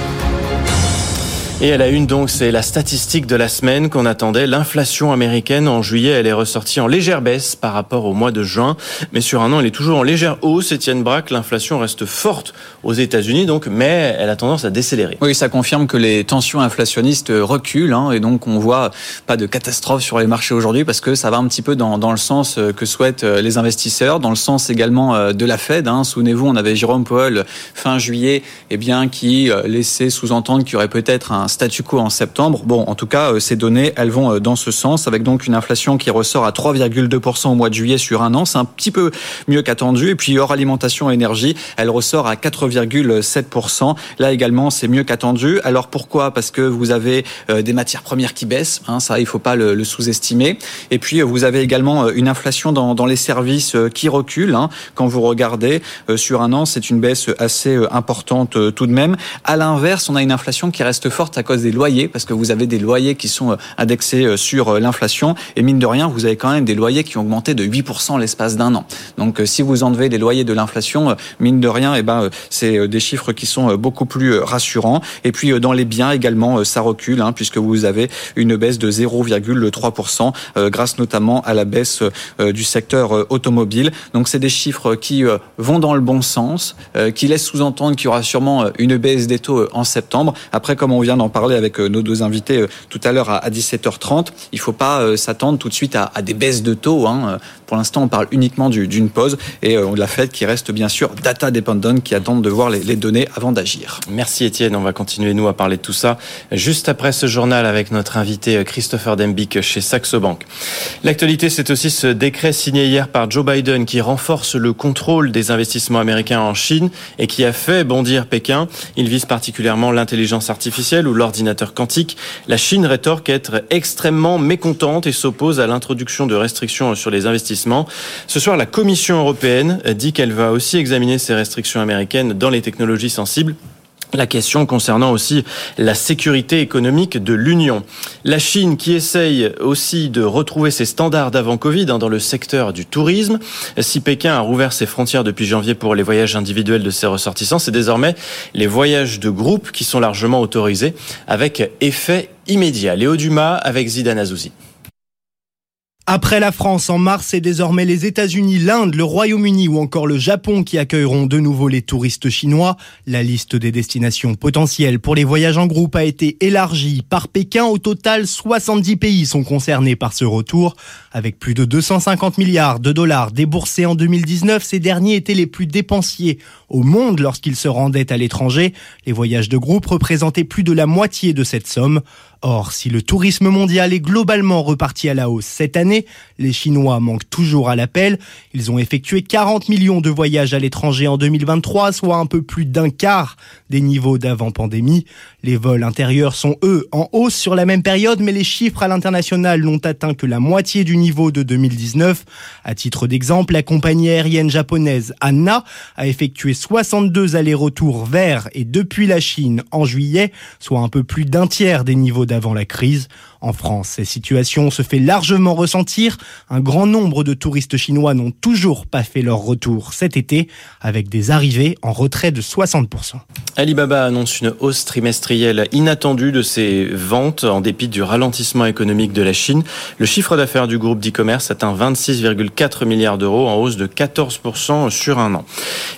Et à la une, donc, c'est la statistique de la semaine qu'on attendait. L'inflation américaine en juillet, elle est ressortie en légère baisse par rapport au mois de juin. Mais sur un an, elle est toujours en légère hausse. Étienne Braque, l'inflation reste forte aux États-Unis, donc, mais elle a tendance à décélérer. Oui, ça confirme que les tensions inflationnistes reculent. Hein, et donc, on voit pas de catastrophe sur les marchés aujourd'hui parce que ça va un petit peu dans, dans le sens que souhaitent les investisseurs, dans le sens également de la Fed. Hein. Souvenez-vous, on avait Jérôme Powell fin juillet, eh bien, qui laissait sous-entendre qu'il y aurait peut-être un statu quo en septembre. Bon, en tout cas, ces données, elles vont dans ce sens, avec donc une inflation qui ressort à 3,2% au mois de juillet sur un an. C'est un petit peu mieux qu'attendu. Et puis, hors alimentation et énergie, elle ressort à 4,7%. Là également, c'est mieux qu'attendu. Alors pourquoi? Parce que vous avez des matières premières qui baissent. Hein, ça, il faut pas le, le sous-estimer. Et puis, vous avez également une inflation dans, dans les services qui recule. Hein. Quand vous regardez sur un an, c'est une baisse assez importante tout de même. À l'inverse, on a une inflation qui reste forte à cause des loyers, parce que vous avez des loyers qui sont indexés sur l'inflation. Et mine de rien, vous avez quand même des loyers qui ont augmenté de 8% l'espace d'un an. Donc si vous enlevez les loyers de l'inflation, mine de rien, eh ben, c'est des chiffres qui sont beaucoup plus rassurants. Et puis dans les biens également, ça recule, hein, puisque vous avez une baisse de 0,3%, grâce notamment à la baisse du secteur automobile. Donc c'est des chiffres qui vont dans le bon sens, qui laissent sous-entendre qu'il y aura sûrement une baisse des taux en septembre. Après, comme on vient d'en parler avec nos deux invités tout à l'heure à 17h30, il ne faut pas s'attendre tout de suite à, des baisses de taux. Hein. Pour l'instant, on parle uniquement d'une pause et de la Fed qui reste bien sûr data dependent, qui attendent de voir les, données avant d'agir. Merci Étienne, on va continuer nous à parler de tout ça juste après ce journal avec notre invité Christopher Dembick chez Saxo Bank. L'actualité, c'est aussi ce décret signé hier par Joe Biden qui renforce le contrôle des investissements américains en Chine et qui a fait bondir Pékin. Il vise particulièrement l'intelligence artificielle ou l'ordinateur quantique. La Chine rétorque être extrêmement mécontente et s'oppose à l'introduction de restrictions sur les investissements. Ce soir, la Commission européenne dit qu'elle va aussi examiner ces restrictions américaines dans les technologies sensibles la question concernant aussi la sécurité économique de l'Union. La Chine qui essaye aussi de retrouver ses standards d'avant Covid hein, dans le secteur du tourisme. Si Pékin a rouvert ses frontières depuis janvier pour les voyages individuels de ses ressortissants, c'est désormais les voyages de groupe qui sont largement autorisés avec effet immédiat. Léo Dumas avec Zidane Azouzi. Après la France en mars, c'est désormais les États-Unis, l'Inde, le Royaume-Uni ou encore le Japon qui accueilleront de nouveau les touristes chinois. La liste des destinations potentielles pour les voyages en groupe a été élargie par Pékin. Au total, 70 pays sont concernés par ce retour. Avec plus de 250 milliards de dollars déboursés en 2019, ces derniers étaient les plus dépensiers au monde lorsqu'ils se rendaient à l'étranger. Les voyages de groupe représentaient plus de la moitié de cette somme. Or, si le tourisme mondial est globalement reparti à la hausse cette année, les Chinois manquent toujours à l'appel. Ils ont effectué 40 millions de voyages à l'étranger en 2023, soit un peu plus d'un quart des niveaux d'avant pandémie. Les vols intérieurs sont eux en hausse sur la même période, mais les chiffres à l'international n'ont atteint que la moitié du niveau de 2019. À titre d'exemple, la compagnie aérienne japonaise Anna a effectué 62 allers-retours vers et depuis la Chine en juillet, soit un peu plus d'un tiers des niveaux d'avant la crise. En France, cette situation se fait largement ressentir. Un grand nombre de touristes chinois n'ont toujours pas fait leur retour cet été, avec des arrivées en retrait de 60%. Alibaba annonce une hausse trimestrielle inattendue de ses ventes en dépit du ralentissement économique de la Chine. Le chiffre d'affaires du groupe d'e-commerce atteint 26,4 milliards d'euros en hausse de 14% sur un an.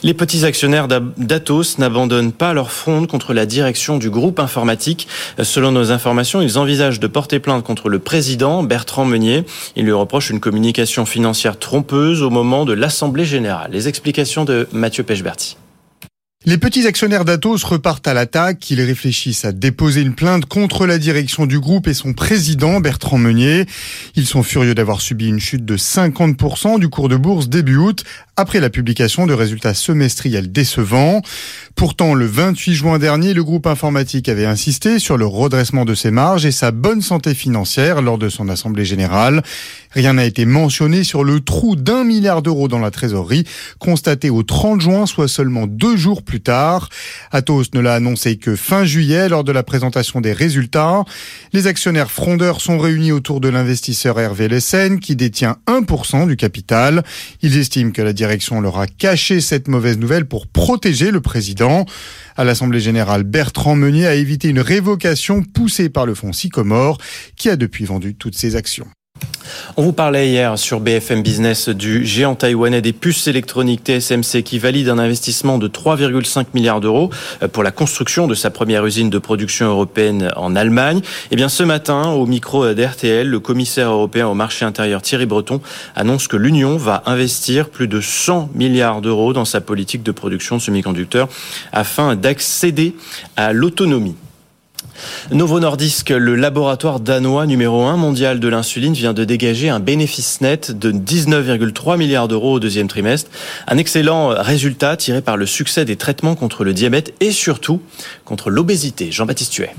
Les petits actionnaires d'Atos n'abandonnent pas leur fronde contre la direction du groupe informatique. Selon nos informations, ils envisagent de porter plainte contre le président Bertrand Meunier. Il lui reproche une communication financière trompeuse au moment de l'Assemblée générale. Les explications de Mathieu Pechberti. Les petits actionnaires d'Atos repartent à l'attaque. Ils réfléchissent à déposer une plainte contre la direction du groupe et son président, Bertrand Meunier. Ils sont furieux d'avoir subi une chute de 50% du cours de bourse début août après la publication de résultats semestriels décevants. Pourtant, le 28 juin dernier, le groupe informatique avait insisté sur le redressement de ses marges et sa bonne santé financière lors de son assemblée générale. Rien n'a été mentionné sur le trou d'un milliard d'euros dans la trésorerie, constaté au 30 juin, soit seulement deux jours plus tard. Atos ne l'a annoncé que fin juillet lors de la présentation des résultats. Les actionnaires frondeurs sont réunis autour de l'investisseur Hervé Lessen, qui détient 1% du capital. Ils estiment que la direction leur a caché cette mauvaise nouvelle pour protéger le président. À l'Assemblée générale, Bertrand Meunier a évité une révocation poussée par le fonds Sycomore, qui a depuis vendu toutes ses actions. On vous parlait hier sur BFM Business du géant taïwanais des puces électroniques TSMC qui valide un investissement de 3,5 milliards d'euros euh, pour la construction de sa première usine de production européenne en Allemagne. Et eh bien ce matin, au micro d'RTL, le commissaire européen au marché intérieur Thierry Breton annonce que l'Union va investir plus de 100 milliards d'euros dans sa politique de production de semi-conducteurs afin d'accéder à l'autonomie. Novo Nordisk, le laboratoire danois numéro 1 mondial de l'insuline, vient de dégager un bénéfice net de 19,3 milliards d'euros au deuxième trimestre. Un excellent résultat tiré par le succès des traitements contre le diabète et surtout contre l'obésité. Jean-Baptiste Tuet.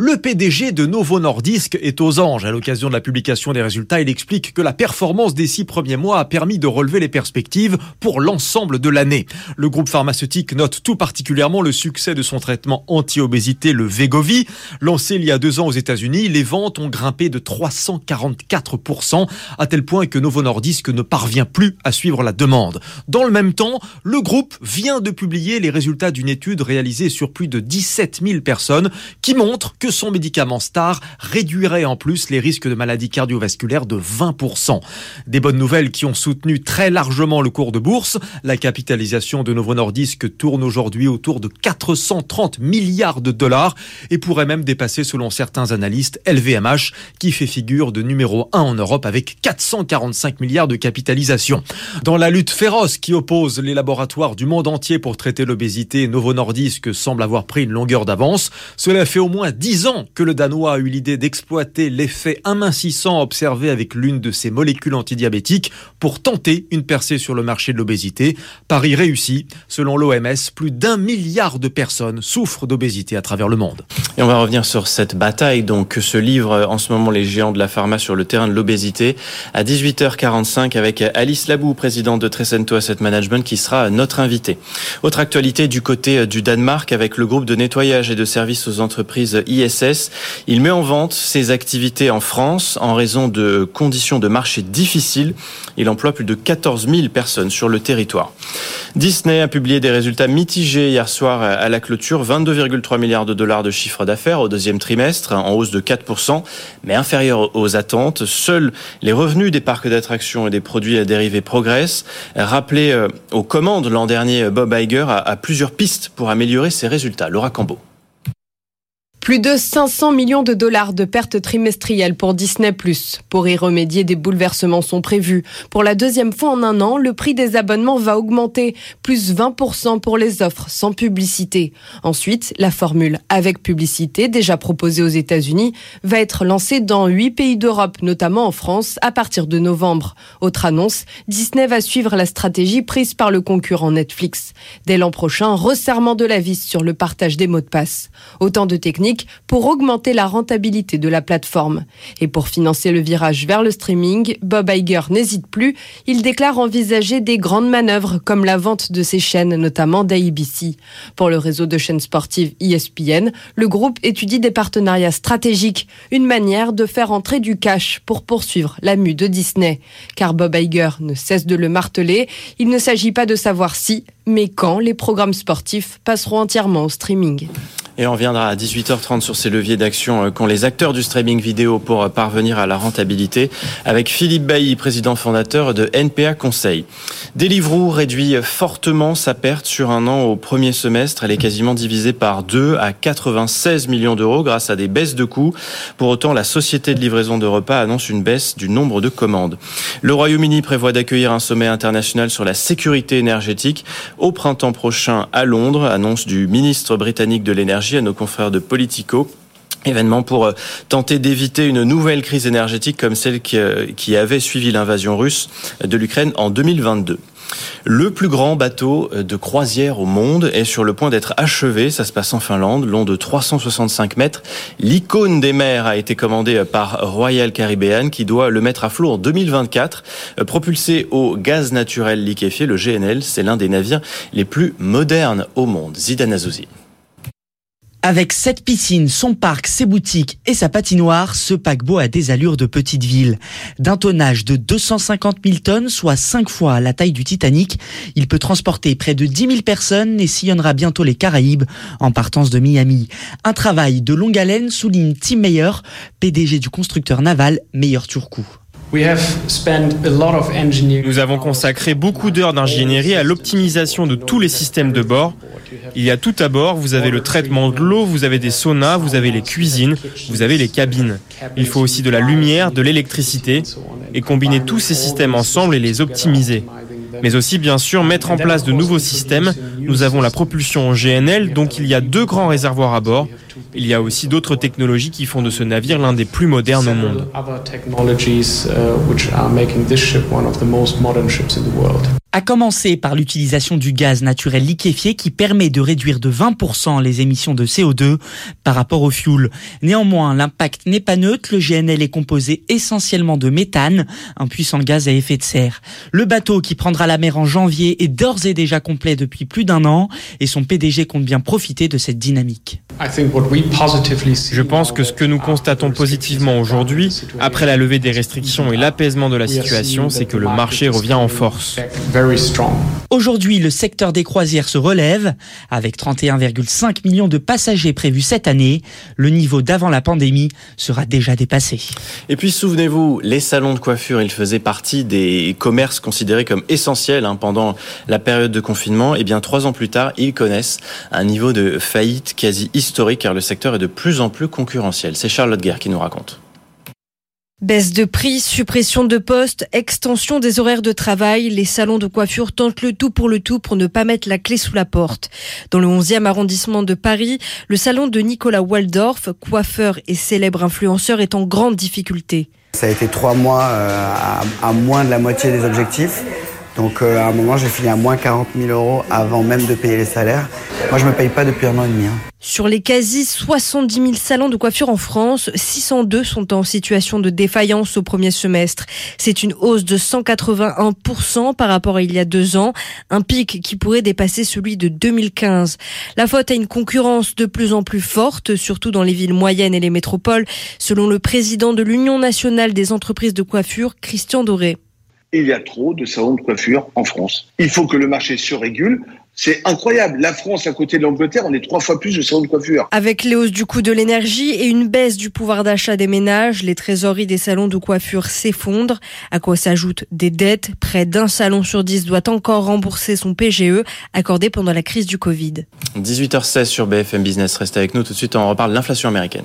Le PDG de Novo Nordisk est aux anges. À l'occasion de la publication des résultats, il explique que la performance des six premiers mois a permis de relever les perspectives pour l'ensemble de l'année. Le groupe pharmaceutique note tout particulièrement le succès de son traitement anti-obésité, le Vegovi. Lancé il y a deux ans aux États-Unis, les ventes ont grimpé de 344%, à tel point que Novo Nordisk ne parvient plus à suivre la demande. Dans le même temps, le groupe vient de publier les résultats d'une étude réalisée sur plus de 17 000 personnes qui montre que son médicament star réduirait en plus les risques de maladies cardiovasculaires de 20%. Des bonnes nouvelles qui ont soutenu très largement le cours de bourse. La capitalisation de Novo Nordisk tourne aujourd'hui autour de 430 milliards de dollars et pourrait même dépasser selon certains analystes LVMH qui fait figure de numéro 1 en Europe avec 445 milliards de capitalisation. Dans la lutte féroce qui oppose les laboratoires du monde entier pour traiter l'obésité, Novo Nordisk semble avoir pris une longueur d'avance. Cela fait au moins 10 ans que le Danois a eu l'idée d'exploiter l'effet amincissant observé avec l'une de ses molécules antidiabétiques pour tenter une percée sur le marché de l'obésité. Paris réussi. Selon l'OMS, plus d'un milliard de personnes souffrent d'obésité à travers le monde. Et on va revenir sur cette bataille donc que se livrent en ce moment les géants de la pharma sur le terrain de l'obésité à 18h45 avec Alice Labou, présidente de Trecento Asset Management, qui sera notre invitée. Autre actualité du côté du Danemark avec le groupe de nettoyage et de services aux entreprises Il met en vente ses activités en France en raison de conditions de marché difficiles. Il emploie plus de 14 000 personnes sur le territoire. Disney a publié des résultats mitigés hier soir à la clôture, 22,3 milliards de dollars de chiffre d'affaires au deuxième trimestre, en hausse de 4%, mais inférieur aux attentes. Seuls les revenus des parcs d'attractions et des produits dérivés progressent. Rappelé euh, aux commandes l'an dernier, Bob Iger a plusieurs pistes pour améliorer ses résultats. Laura Cambo. Plus de 500 millions de dollars de pertes trimestrielles pour Disney ⁇ Pour y remédier, des bouleversements sont prévus. Pour la deuxième fois en un an, le prix des abonnements va augmenter, plus 20% pour les offres sans publicité. Ensuite, la formule avec publicité, déjà proposée aux États-Unis, va être lancée dans huit pays d'Europe, notamment en France, à partir de novembre. Autre annonce, Disney va suivre la stratégie prise par le concurrent Netflix. Dès l'an prochain, resserrement de la vis sur le partage des mots de passe. Autant de techniques pour augmenter la rentabilité de la plateforme. Et pour financer le virage vers le streaming, Bob Iger n'hésite plus. Il déclare envisager des grandes manœuvres comme la vente de ses chaînes, notamment d'ABC. Pour le réseau de chaînes sportives ESPN, le groupe étudie des partenariats stratégiques, une manière de faire entrer du cash pour poursuivre la mue de Disney. Car Bob Iger ne cesse de le marteler, il ne s'agit pas de savoir si, mais quand les programmes sportifs passeront entièrement au streaming. Et on reviendra à 18h30 sur ces leviers d'action qu'ont les acteurs du streaming vidéo pour parvenir à la rentabilité avec Philippe Bailly, président fondateur de NPA Conseil. Deliveroo réduit fortement sa perte sur un an au premier semestre. Elle est quasiment divisée par deux à 96 millions d'euros grâce à des baisses de coûts. Pour autant, la société de livraison de repas annonce une baisse du nombre de commandes. Le Royaume-Uni prévoit d'accueillir un sommet international sur la sécurité énergétique au printemps prochain à Londres, annonce du ministre britannique de l'énergie à nos confrères de Événement pour euh, tenter d'éviter une nouvelle crise énergétique comme celle euh, qui avait suivi l'invasion russe de l'Ukraine en 2022. Le plus grand bateau euh, de croisière au monde est sur le point d'être achevé. Ça se passe en Finlande, long de 365 mètres. L'icône des mers a été commandée par Royal Caribbean qui doit le mettre à flot en 2024. Propulsé au gaz naturel liquéfié, le GNL, c'est l'un des navires les plus modernes au monde. Zidane Azouzi. Avec cette piscine, son parc, ses boutiques et sa patinoire, ce paquebot a des allures de petite ville. D'un tonnage de 250 000 tonnes, soit 5 fois la taille du Titanic, il peut transporter près de 10 000 personnes et sillonnera bientôt les Caraïbes en partance de Miami. Un travail de longue haleine, souligne Tim Meyer, PDG du constructeur naval Meyer Turku. Nous avons consacré beaucoup d'heures d'ingénierie à l'optimisation de tous les systèmes de bord. Il y a tout à bord, vous avez le traitement de l'eau, vous avez des saunas, vous avez les cuisines, vous avez les cabines. Il faut aussi de la lumière, de l'électricité, et combiner tous ces systèmes ensemble et les optimiser. Mais aussi, bien sûr, mettre en place de nouveaux systèmes. Nous avons la propulsion en GNL, donc il y a deux grands réservoirs à bord. Il y a aussi d'autres technologies qui font de ce navire l'un des plus modernes au monde. A commencer par l'utilisation du gaz naturel liquéfié qui permet de réduire de 20% les émissions de CO2 par rapport au fuel. Néanmoins, l'impact n'est pas neutre. Le GNL est composé essentiellement de méthane, un puissant gaz à effet de serre. Le bateau qui prendra la mer en janvier est d'ores et déjà complet depuis plus d'un an et son PDG compte bien profiter de cette dynamique. Je pense que ce que nous constatons positivement aujourd'hui, après la levée des restrictions et l'apaisement de la situation, c'est que le marché revient en force. Aujourd'hui, le secteur des croisières se relève. Avec 31,5 millions de passagers prévus cette année, le niveau d'avant la pandémie sera déjà dépassé. Et puis souvenez-vous, les salons de coiffure, ils faisaient partie des commerces considérés comme essentiels hein, pendant la période de confinement. Et bien trois ans plus tard, ils connaissent un niveau de faillite quasi historique car le secteur est de plus en plus concurrentiel. C'est Charlotte Guerre qui nous raconte. Baisse de prix, suppression de postes, extension des horaires de travail, les salons de coiffure tentent le tout pour le tout pour ne pas mettre la clé sous la porte. Dans le 11e arrondissement de Paris, le salon de Nicolas Waldorf, coiffeur et célèbre influenceur, est en grande difficulté. Ça a été trois mois euh, à, moins de la moitié des objectifs. Donc euh, à un moment, j'ai fini à moins 40 000 euros avant même de payer les salaires. Moi, je me paye pas depuis un an et demi. Hein. Sur les quasi 70 000 salons de coiffure en France, 602 sont en situation de défaillance au premier semestre. C'est une hausse de 181% par rapport à il y a deux ans, un pic qui pourrait dépasser celui de 2015. La faute à une concurrence de plus en plus forte, surtout dans les villes moyennes et les métropoles, selon le président de l'Union nationale des entreprises de coiffure, Christian Doré il y a trop de salons de coiffure en France. Il faut que le marché se régule. C'est incroyable. La France, à côté de l'Angleterre, on est trois fois plus de salons de coiffure. Avec les hausses du coût de l'énergie et une baisse du pouvoir d'achat des ménages, les trésoreries des salons de coiffure s'effondrent, à quoi s'ajoutent des dettes. Près d'un salon sur dix doit encore rembourser son PGE accordé pendant la crise du Covid. 18h16 sur BFM Business. Restez avec nous. Tout de suite, on reparle de l'inflation américaine.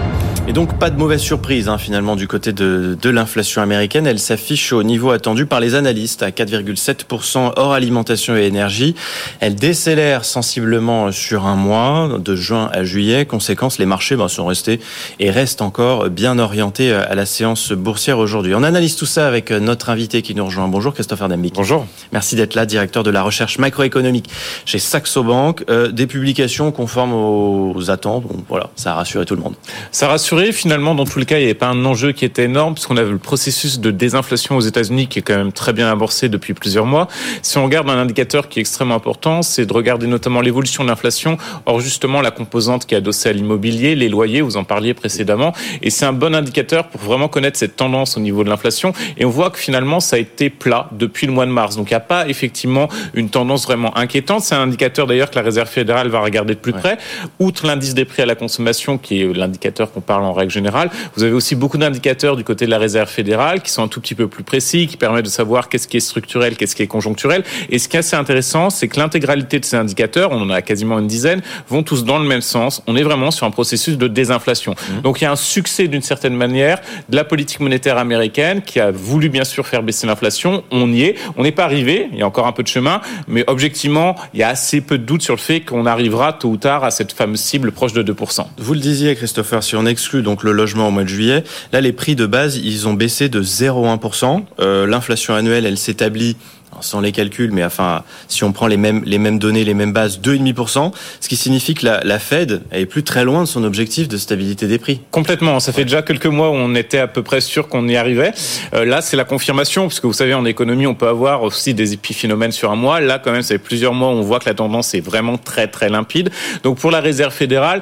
Et donc pas de mauvaise surprise hein, finalement du côté de, de l'inflation américaine. Elle s'affiche au niveau attendu par les analystes à 4,7% hors alimentation et énergie. Elle décélère sensiblement sur un mois, de juin à juillet. Conséquence, les marchés ben, sont restés et restent encore bien orientés à la séance boursière aujourd'hui. On analyse tout ça avec notre invité qui nous rejoint. Bonjour Christopher Damic. Bonjour. Merci d'être là, directeur de la recherche macroéconomique chez Saxo Bank. Euh, des publications conformes aux attentes. Bon, voilà, ça a rassuré tout le monde. Ça rassure Finalement, dans tous les cas, il n'y avait pas un enjeu qui était énorme, puisqu'on avait le processus de désinflation aux États-Unis qui est quand même très bien amorcé depuis plusieurs mois. Si on regarde un indicateur qui est extrêmement important, c'est de regarder notamment l'évolution de l'inflation. Or, justement, la composante qui est adossée à l'immobilier, les loyers, vous en parliez précédemment. Et c'est un bon indicateur pour vraiment connaître cette tendance au niveau de l'inflation. Et on voit que finalement, ça a été plat depuis le mois de mars. Donc, il n'y a pas effectivement une tendance vraiment inquiétante. C'est un indicateur d'ailleurs que la Réserve fédérale va regarder de plus près. Outre l'indice des prix à la consommation, qui est l'indicateur qu'on parle en règle générale. Vous avez aussi beaucoup d'indicateurs du côté de la réserve fédérale qui sont un tout petit peu plus précis, qui permettent de savoir qu'est-ce qui est structurel, qu'est-ce qui est conjoncturel. Et ce qui est assez intéressant, c'est que l'intégralité de ces indicateurs, on en a quasiment une dizaine, vont tous dans le même sens. On est vraiment sur un processus de désinflation. Mmh. Donc il y a un succès d'une certaine manière de la politique monétaire américaine qui a voulu bien sûr faire baisser l'inflation. On y est. On n'est pas arrivé. Il y a encore un peu de chemin, mais objectivement, il y a assez peu de doute sur le fait qu'on arrivera tôt ou tard à cette fameuse cible proche de 2%. Vous le disiez, Christopher, si on exclut donc le logement au mois de juillet. Là, les prix de base, ils ont baissé de 0,1%. Euh, L'inflation annuelle, elle s'établit sans les calculs, mais enfin, si on prend les mêmes, les mêmes données, les mêmes bases, 2,5%, ce qui signifie que la, la Fed est plus très loin de son objectif de stabilité des prix. Complètement. Ça fait déjà quelques mois où on était à peu près sûr qu'on y arrivait. Euh, là, c'est la confirmation, puisque vous savez, en économie, on peut avoir aussi des épiphénomènes sur un mois. Là, quand même, ça fait plusieurs mois où on voit que la tendance est vraiment très, très limpide. Donc, pour la réserve fédérale,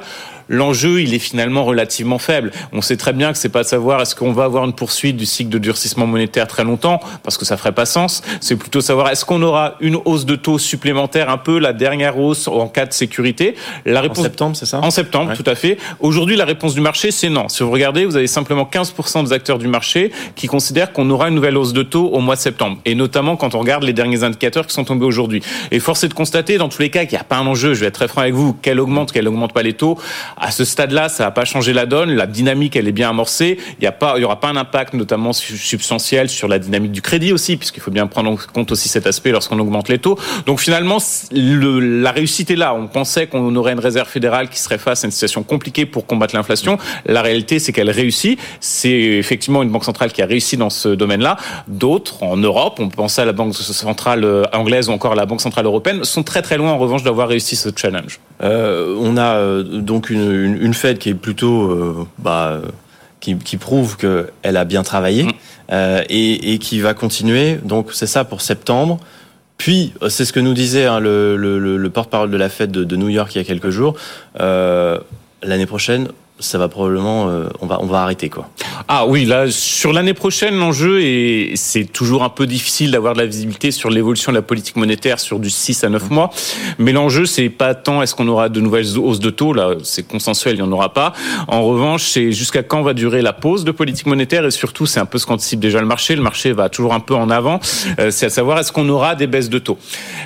l'enjeu, il est finalement relativement faible. On sait très bien que c'est pas de savoir est-ce qu'on va avoir une poursuite du cycle de durcissement monétaire très longtemps, parce que ça ferait pas sens. C'est plutôt savoir est-ce qu'on aura une hausse de taux supplémentaire, un peu la dernière hausse en cas de sécurité. La réponse en septembre, c'est ça? En septembre, tout à fait. Aujourd'hui, la réponse du marché, c'est non. Si vous regardez, vous avez simplement 15% des acteurs du marché qui considèrent qu'on aura une nouvelle hausse de taux au mois de septembre, et notamment quand on regarde les derniers indicateurs qui sont tombés aujourd'hui. Et force est de constater, dans tous les cas, qu'il n'y a pas un enjeu. Je vais être très franc avec vous. Qu'elle augmente, qu'elle augmente pas les taux à ce stade-là, ça n'a pas changé la donne. La dynamique, elle est bien amorcée. Il n'y aura pas un impact notamment substantiel sur la dynamique du crédit aussi, puisqu'il faut bien prendre en compte aussi cet aspect lorsqu'on augmente les taux. Donc finalement, le, la réussite est là. On pensait qu'on aurait une réserve fédérale qui serait face à une situation compliquée pour combattre l'inflation. La réalité, c'est qu'elle réussit. C'est effectivement une banque centrale qui a réussi dans ce domaine-là. D'autres, en Europe, on penser à la banque centrale euh, anglaise ou encore à la banque centrale européenne, sont très très loin en revanche d'avoir réussi ce challenge. Euh, on a euh, donc une, une, Fed qui est plutôt euh, bah, qui, qui, prouve qu'elle a bien travaillé mm. euh, et, et, qui va continuer. Donc c'est ça pour septembre. Puis c'est ce que nous disait hein, le, le, le porte-parole de la Fed de, de, New York il y a quelques jours. Euh, L'année prochaine, ça va probablement, euh, on va, on va arrêter quoi. Ah oui, là sur l'année prochaine, l'enjeu et c'est toujours un peu difficile d'avoir de la visibilité sur l'évolution de la politique monétaire sur du 6 à 9 mois. Mais l'enjeu, c'est pas tant est-ce qu'on aura de nouvelles hausses de taux, là c'est consensuel, il n'y en aura pas. En revanche, c'est jusqu'à quand va durer la pause de politique monétaire et surtout, c'est un peu ce qu'anticipe déjà le marché. Le marché va toujours un peu en avant. Euh, c'est à savoir est-ce qu'on aura des baisses de taux?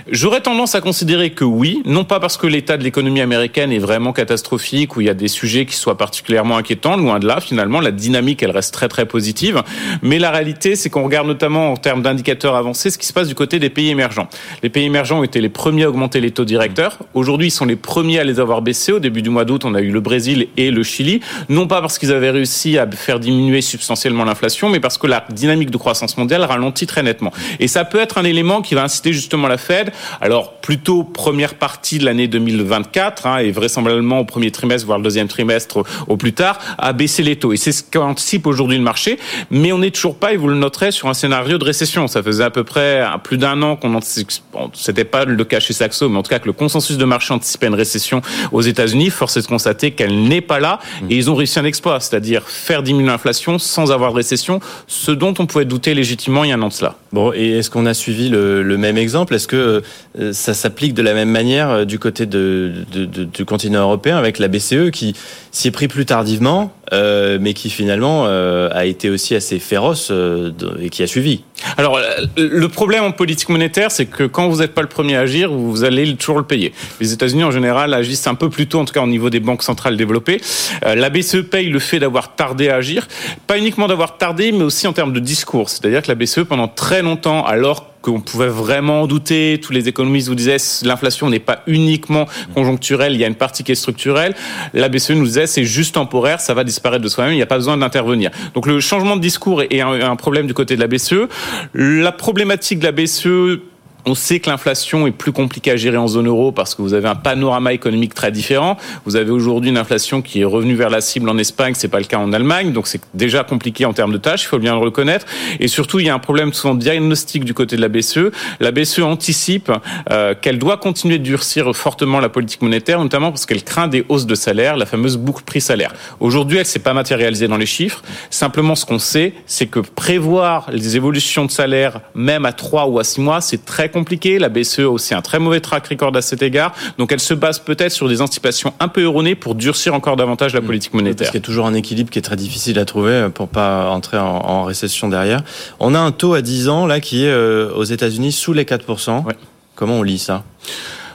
J'aurais tendance à considérer que oui, non pas parce que l'état de l'économie américaine est vraiment catastrophique, où il y a des sujets qui soient particulièrement inquiétants, loin de là, finalement, la dynamique, elle reste très très positive. Mais la réalité, c'est qu'on regarde notamment en termes d'indicateurs avancés ce qui se passe du côté des pays émergents. Les pays émergents ont été les premiers à augmenter les taux directeurs. Aujourd'hui, ils sont les premiers à les avoir baissés. Au début du mois d'août, on a eu le Brésil et le Chili. Non pas parce qu'ils avaient réussi à faire diminuer substantiellement l'inflation, mais parce que la dynamique de croissance mondiale ralentit très nettement. Et ça peut être un élément qui va inciter justement la Fed, alors plutôt première partie de l'année 2024, hein, et vraisemblablement au premier trimestre, voire le deuxième trimestre au plus tard, à baisser les taux. Et c'est ce qu'anticipe aujourd'hui le marché. Mais on n'est toujours pas, et vous le noterez, sur un scénario de récession. Ça faisait à peu près plus d'un an qu'on anticipait, bon, c'était pas le cas chez Saxo, mais en tout cas que le consensus de marché anticipait une récession aux États-Unis. Force est de constater qu'elle n'est pas là. Et ils ont réussi un exploit, c'est-à-dire faire diminuer l'inflation sans avoir de récession, ce dont on pouvait douter légitimement il y a un an de cela. Bon, et est-ce qu'on a suivi le, le même exemple? Est-ce que euh, ça s'applique de la même manière euh, du côté de, de, de, du continent européen avec la BCE qui s'y est pris plus tardivement, euh, mais qui finalement euh, a été aussi assez féroce euh, et qui a suivi Alors, le problème en politique monétaire, c'est que quand vous n'êtes pas le premier à agir, vous allez toujours le payer. Les États-Unis, en général, agissent un peu plus tôt, en tout cas au niveau des banques centrales développées. la BCE paye le fait d'avoir tardé à agir, pas uniquement d'avoir tardé, mais aussi en termes de discours. C'est-à-dire que la BCE, pendant très longtemps, alors qu'on pouvait vraiment en douter. Tous les économistes vous disaient l'inflation n'est pas uniquement conjoncturelle, il y a une partie qui est structurelle. La BCE nous disait c'est juste temporaire, ça va disparaître de soi-même, il n'y a pas besoin d'intervenir. Donc le changement de discours est un, problème du côté de la BCE. La problématique de la BCE on sait que l'inflation est plus compliquée à gérer en zone euro parce que vous avez un panorama économique très différent. Vous avez aujourd'hui une inflation qui est revenue vers la cible en Espagne, c'est pas le cas en Allemagne, donc c'est déjà compliqué en termes de tâches, il faut bien le reconnaître. Et surtout, il y a un problème souvent diagnostic du côté de la BCE. La BCE anticipe euh, qu'elle doit continuer de durcir fortement la politique monétaire, notamment parce qu'elle craint des hausses de salaire, la fameuse boucle prix-salaire. Aujourd'hui, elle s'est pas matérialisée dans les chiffres. Simplement, ce qu'on sait, c'est que prévoir les évolutions de salaire, même à 3 ou à 6 mois, c'est très compliqué. La BCE a aussi un très mauvais track record à cet égard. Donc elle se base peut-être sur des anticipations un peu erronées pour durcir encore davantage la politique monétaire. Parce qu'il y a toujours un équilibre qui est très difficile à trouver pour pas entrer en, en récession derrière. On a un taux à 10 ans là qui est euh, aux États-Unis sous les 4%. Ouais. Comment on lit ça?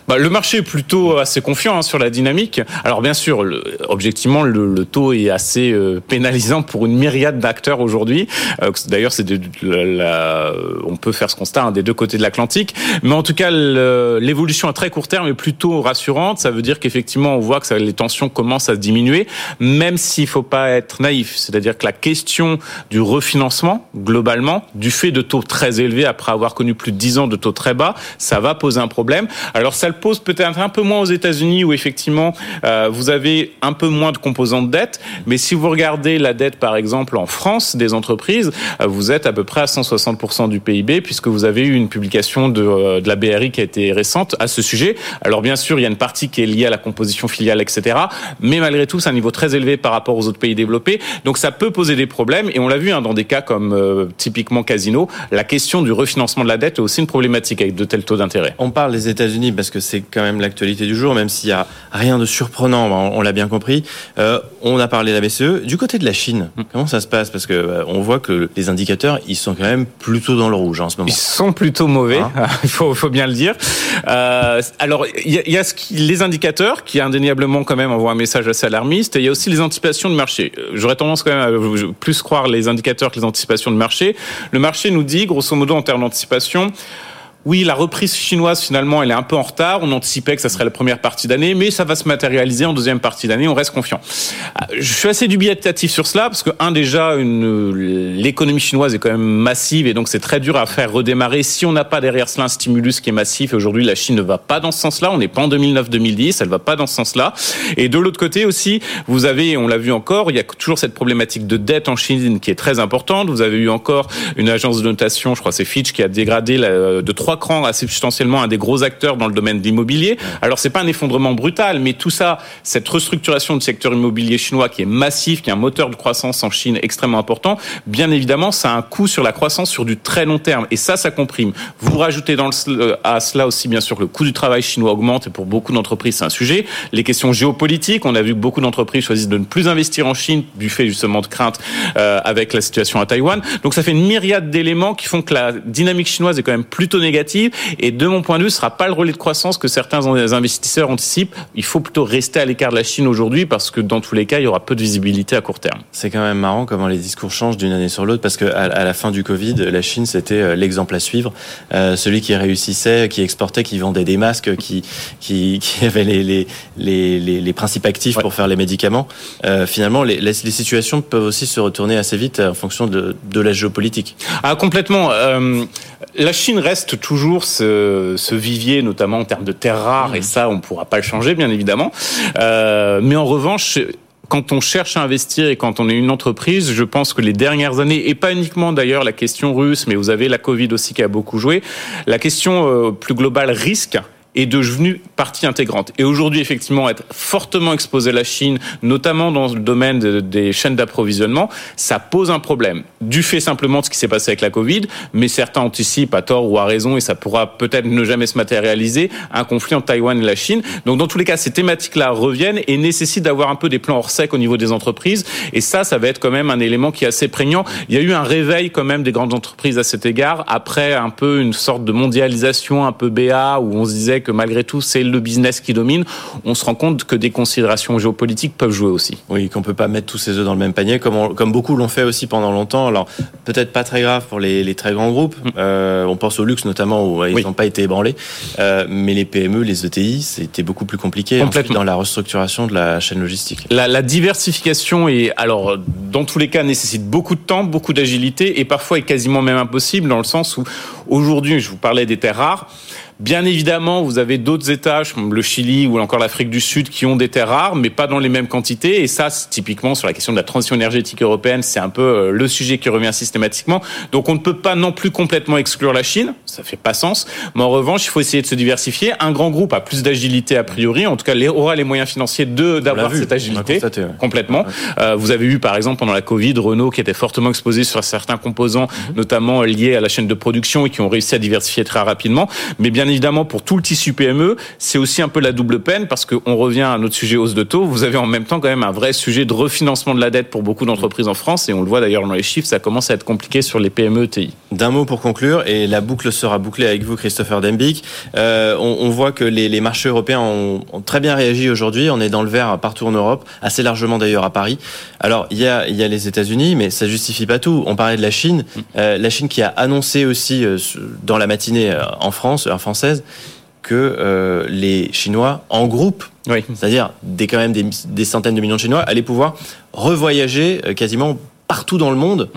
Bah, le marché est plutôt assez confiant hein, sur la dynamique. Alors bien sûr, le, objectivement, le, le, taux est assez euh, pénalisant pour une myriade d'acteurs aujourd'hui. Euh, D'ailleurs, c'est on peut faire ce constat hein, des deux côtés de l'Atlantique. Mais en tout cas, l'évolution à très court terme est plutôt rassurante. Ça veut dire qu'effectivement, on voit que ça, les tensions commencent à diminuer, même s'il faut pas être naïf. C'est-à-dire que la question du refinancement, globalement, du fait de taux très élevés après avoir connu plus de 10 ans de taux très bas, ça va poser un problème. Alors ça pose peut-être un peu moins aux États-Unis où effectivement euh, vous avez un peu moins de composants de dette, mais si vous regardez la dette par exemple en France des entreprises, euh, vous êtes à peu près à 160% du PIB puisque vous avez eu une publication de, euh, de la BRI qui a été récente à ce sujet. Alors bien sûr, il y a une partie qui est liée à la composition filiale, etc. Mais malgré tout, c'est un niveau très élevé par rapport aux autres pays développés. Donc ça peut poser des problèmes et on l'a vu hein, dans des cas comme typiquement Casino, la question du refinancement de la dette est aussi une problématique avec de tels taux d'intérêt. On parle des États-Unis parce que c'est quand même l'actualité du jour, même s'il y a rien de surprenant, on, on l'a bien compris. Euh, on a parlé de la BCE. Du côté de la Chine, mm. comment ça se passe? Parce que euh, on voit que les indicateurs, ils sont quand même plutôt dans le rouge en ce moment. Ils sont plutôt mauvais, hein *laughs* il faut, faut, bien le dire. Euh, alors, il y a, y a ce qui, les indicateurs qui indéniablement quand même envoient un message assez alarmiste, et il y a aussi les anticipations de marché. J'aurais tendance quand même à plus croire les indicateurs que les anticipations de marché. Le marché nous dit, grosso modo, en termes d'anticipation, oui, la reprise chinoise, finalement, elle est un peu en retard. On anticipait que ça serait la première partie d'année, mais ça va se matérialiser en deuxième partie d'année. On reste confiant. Euh, je suis assez dubitatif sur cela parce que, un, déjà, l'économie chinoise est quand même massive et donc c'est très dur à faire redémarrer si on n'a pas derrière cela un stimulus qui est massif. Aujourd'hui, la Chine ne va pas dans ce sens-là. On n'est pas en 2009-2010. Elle va pas dans ce sens-là. Et de l'autre côté aussi, vous avez, on l'a vu encore, il y a toujours cette problématique de dette en Chine qui est très importante. Vous avez eu encore une agence de notation, je crois c'est Fitch, qui a dégradé de 3 trois crans assez substantiellement un des gros acteurs dans le domaine de l'immobilier. Alors c'est pas un effondrement brutal, mais tout ça, cette restructuration du secteur immobilier chinois qui est massif, qui est un moteur de croissance en Chine extrêmement important, bien évidemment, ça a un coût sur la croissance sur du très long terme. Et ça, ça comprime. Vous rajoutez dans le, à cela aussi, bien sûr, que le coût du travail chinois augmente et pour beaucoup d'entreprises, c'est un sujet. Les questions géopolitiques, on a vu que beaucoup d'entreprises choisissent de ne plus investir en Chine du fait justement de craintes euh, avec la situation à Taïwan. Donc ça fait une myriade d'éléments qui font que la dynamique chinoise est quand même plutôt négative. Et de mon point de vue, ce sera pas le relais de croissance que certains investisseurs anticipent. Il faut plutôt rester à l'écart de la Chine aujourd'hui parce que dans tous les cas, il y aura peu de visibilité à court terme. C'est quand même marrant comment les discours changent d'une année sur l'autre parce que à, la fin du Covid, la Chine c'était euh, l'exemple à suivre, euh, celui qui réussissait, qui exportait, qui vendait des masques, qui qui, qui *laughs* avait les les, les, les, principes actifs pour faire les médicaments. Euh, finalement, les, les, situations peuvent aussi se retourner assez vite en fonction de, de la géopolitique. Ah complètement. Euh, la Chine reste toujours ce, ce, vivier, notamment en termes de terres rares, et mmh. ça, on ne pourra pas le changer, bien évidemment. Euh, mais en revanche, quand on cherche à investir et quand on est une entreprise, je pense que les dernières années, et pas uniquement d'ailleurs la question russe, mais vous avez la Covid aussi qui a beaucoup joué, la question euh, plus globale risque est devenu partie intégrante. Et aujourd'hui, effectivement, être fortement exposé à la Chine, notamment dans le domaine des chaînes d'approvisionnement, ça pose un problème. Du fait simplement de ce qui s'est passé avec la Covid, mais certains anticipent à tort ou à raison, et ça pourra peut-être ne jamais se matérialiser, un conflit entre Taïwan et la Chine. Donc, dans tous les cas, ces thématiques-là reviennent et nécessitent d'avoir un peu des plans hors sec au niveau des entreprises. Et ça, ça va être quand même un élément qui est assez prégnant. Il y a eu un réveil quand même des grandes entreprises à cet égard, après un peu une sorte de mondialisation un peu BA, où on se disait que malgré tout, c'est le business qui domine, on se rend compte que des considérations géopolitiques peuvent jouer aussi. Oui, qu'on peut pas mettre tous ses œufs dans le même panier, comme, comme beaucoup l'ont fait aussi pendant longtemps. Alors, peut-être pas très grave pour les, très grands groupes. Mm. Euh, on pense au luxe notamment, où ils n'ont pas été ébranlés. Euh, mais les PME, les ETI, c'était beaucoup plus compliqué dans la restructuration de la chaîne logistique. La, la diversification est, alors, dans tous les cas, nécessite beaucoup de temps, beaucoup d'agilité, et parfois est quasiment même impossible, dans le sens où, aujourd'hui, je vous parlais des terres rares, Bien évidemment, vous avez d'autres États, comme le Chili ou encore l'Afrique du Sud, qui ont des terres rares, mais pas dans les mêmes quantités. Et ça, typiquement, sur la question de la transition énergétique européenne, c'est un peu euh, le sujet qui revient systématiquement. Donc, on ne peut pas non plus complètement exclure la Chine. Ça fait pas sens. Mais en revanche, il faut essayer de se diversifier. Un grand groupe a plus d'agilité a priori. En tout cas, aura les moyens financiers de d'avoir cette agilité complètement. Euh, vous avez vu, par exemple, pendant la Covid, Renault qui était fortement exposé sur certains composants, mhm. notamment liés à la chaîne de production et qui ont réussi à diversifier très rapidement. Mais bien évidemment, pour tout le tissu PME, c'est aussi un peu la double peine parce qu'on revient à notre sujet hausse de taux. Vous avez en même temps quand même un vrai sujet de refinancement de la dette pour beaucoup d'entreprises en France et on le voit d'ailleurs dans les chiffres, ça commence à être compliqué sur les PME TI. D'un mot pour conclure, et la boucle sera bouclée avec vous, Christopher Dembick. Euh, on, voit que les, marchés européens ont, très bien réagi aujourd'hui. On est dans le vert partout en Europe, assez largement d'ailleurs à Paris. Alors il y a, il y a les États-Unis, mais ça justifie pas tout. On parlait de la Chine, euh, la Chine qui a annoncé aussi euh, dans la matinée en France, en France française que euh, les Chinois, en groupe, c'est-à-dire des, quand même des, centaines de millions de Chinois, allaient pouvoir revoyager euh, quasiment partout dans le monde.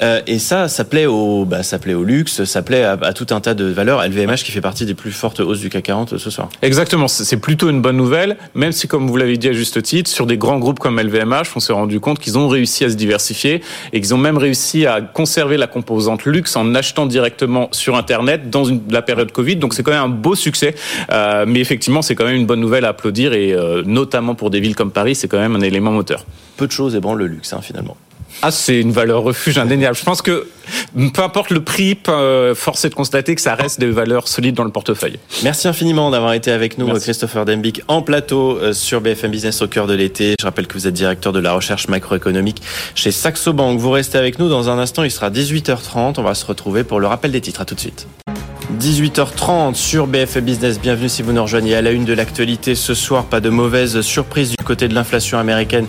Euh, et ça, ça plaît au, bah, ça plaît au luxe, ça plaît à, tout un tas de valeurs. LVMH qui fait partie des plus fortes hausses du CAC 40 ce soir. Exactement, c'est plutôt une bonne nouvelle, même si, comme vous l'avez dit à juste titre, sur des grands groupes comme LVMH, on s'est rendu compte qu'ils ont réussi à se diversifier et qu'ils ont même réussi à conserver la composante luxe en achetant directement sur Internet dans une, la période Covid. Donc c'est quand même un beau succès, euh, mais effectivement, c'est quand même une bonne nouvelle à applaudir et euh, notamment pour des villes comme Paris, c'est quand même un élément moteur. Peu de choses ébranlent le luxe, hein, finalement. Ah, c'est une valeur refuge indéniable. Je pense que peu importe le prix, euh, force est de constater que ça reste des valeurs solides dans le portefeuille. Merci infiniment d'avoir été avec nous, Christopher Dembic, en plateau euh, sur BFM Business au cœur de l'été. Je rappelle que vous êtes directeur de la recherche macroéconomique chez Saxo Bank. Vous restez avec nous dans un instant. Il sera 18h30. On va se retrouver pour le rappel des titres. À tout de suite. 18h30 sur BFM Business. Bienvenue si vous nous rejoignez à la une de l'actualité ce soir. Pas de mauvaise surprise du côté de l'inflation américaine.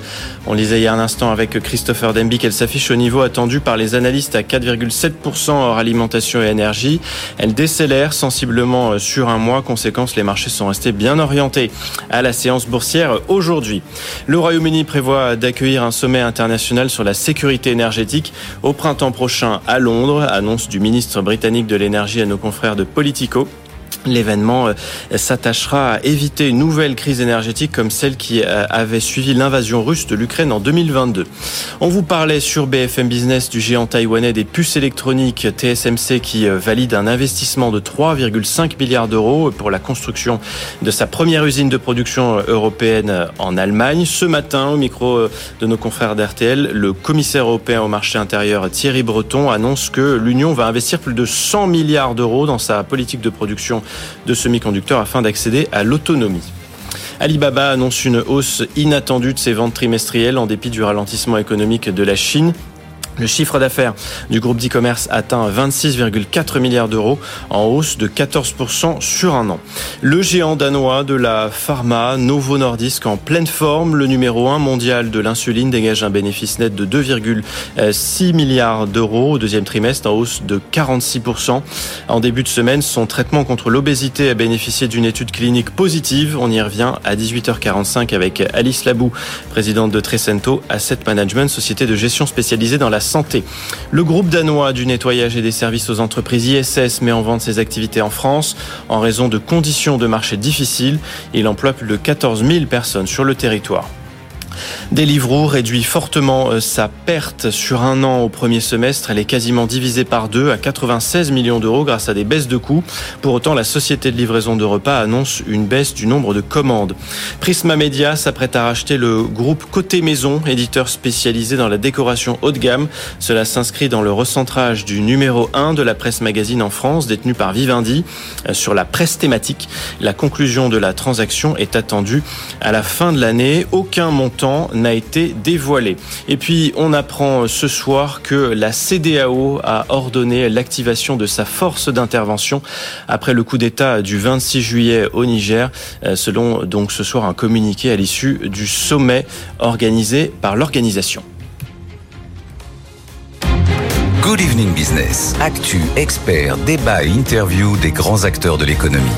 On lisait il y a un instant avec Christopher Denby qu'elle s'affiche au niveau attendu par les analystes à 4,7% hors alimentation et énergie. Elle décélère sensiblement sur un mois. Conséquence, les marchés sont restés bien orientés à la séance boursière aujourd'hui. Le Royaume-Uni prévoit d'accueillir un sommet international sur la sécurité énergétique au printemps prochain à Londres. Annonce du ministre britannique de l'énergie à nos confrères de Politico. L'événement euh, s'attachera à éviter une nouvelle crise énergétique comme celle qui euh, avait suivi l'invasion russe de l'Ukraine en 2022. On vous parlait sur BFM Business du géant taïwanais des puces électroniques TSMC qui euh, valide un investissement de 3,5 milliards d'euros pour la construction de sa première usine de production européenne en Allemagne. Ce matin, au micro de nos confrères d'RTL, le commissaire européen au marché intérieur Thierry Breton annonce que l'Union va investir plus de 100 milliards d'euros dans sa politique de production de semi-conducteurs afin d'accéder à l'autonomie. Alibaba annonce une hausse inattendue de ses ventes trimestrielles en dépit du ralentissement économique de la Chine. Le chiffre d'affaires du groupe d'e-commerce atteint 26,4 milliards d'euros en hausse de 14% sur un an. Le géant danois de la pharma Novo Nordisk en pleine forme, le numéro 1 mondial de l'insuline dégage un bénéfice net de 2,6 milliards d'euros au deuxième trimestre en hausse de 46%. En début de semaine, son traitement contre l'obésité a bénéficié d'une étude clinique positive. On y revient à 18h45 avec Alice Labou, présidente de Trecento Asset Management, société de gestion spécialisée dans la santé. Le groupe danois du nettoyage et des services aux entreprises ISS met en vente ses activités en France en raison de conditions de marché difficiles. Il emploie plus de 14 000 personnes sur le territoire. Deliveroo réduit fortement euh, sa perte sur un an au premier semestre. Elle est quasiment divisée par deux à 96 millions d'euros grâce à des baisses de coûts. Pour autant, la société de livraison de repas annonce une baisse du nombre de commandes. Prisma Media s'apprête à racheter le groupe Côté Maison, éditeur spécialisé dans la décoration haut de gamme. Cela s'inscrit dans le recentrage du numéro 1 de la presse magazine en France, détenu par Vivendi, euh, sur la presse thématique. La conclusion de la transaction est attendue à la fin de l'année. Aucun montant n'a été dévoilé. Et puis, on apprend ce soir que la CDAO a ordonné l'activation de sa force d'intervention après le coup d'État du 26 juillet au Niger, euh, selon donc ce soir un communiqué à l'issue du sommet organisé par l'organisation. Good Evening Business. Actu, expert, débat et des grands acteurs de l'économie.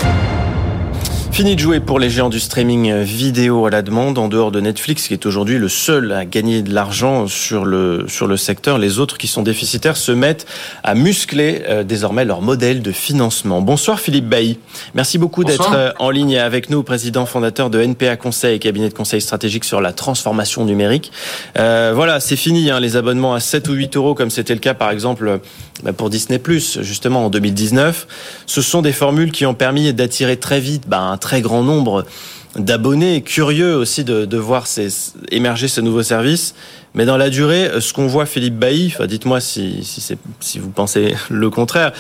Fini de jouer pour les géants du streaming vidéo à la demande, en dehors de Netflix, qui est aujourd'hui le seul à gagner de l'argent sur le, sur le secteur. Les autres qui sont déficitaires se mettent à muscler euh, désormais leur modèle de financement. Bonsoir Philippe Bailly. Merci beaucoup d'être euh, en ligne avec nous, président fondateur de NPA Conseil, cabinet de conseil stratégique sur la transformation numérique. Euh, voilà, c'est fini, hein, les abonnements à 7 ou 8 euros, comme c'était le cas par exemple bah, pour Disney+, justement en 2019. Ce sont des formules qui ont permis d'attirer très vite bah, un très grand nombre d'abonnés curieux aussi de, voir émerger ce nouveau service. Mais dans la durée, ce qu'on voit, Philippe Bailly, dites-moi si, vous pensez *laughs* le contraire,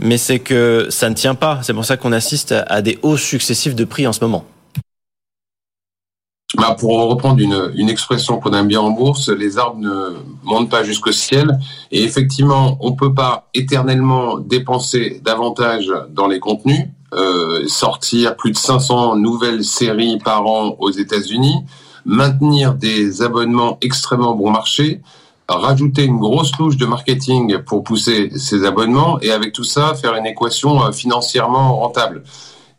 mais c'est que ça ne tient pas. C'est pour ça qu'on assiste à des hausses successives de prix en ce moment. Bah pour reprendre une, une expression qu'on aime bien en bourse, les arbres ne montent pas jusqu'au ciel. Et effectivement, on peut pas éternellement dépenser davantage dans les contenus, euh, sortir plus de 500 nouvelles séries par an aux États-Unis, maintenir des abonnements extrêmement bon marché, rajouter une grosse touche de marketing pour pousser ces abonnements et avec tout ça faire une équation euh, financièrement rentable.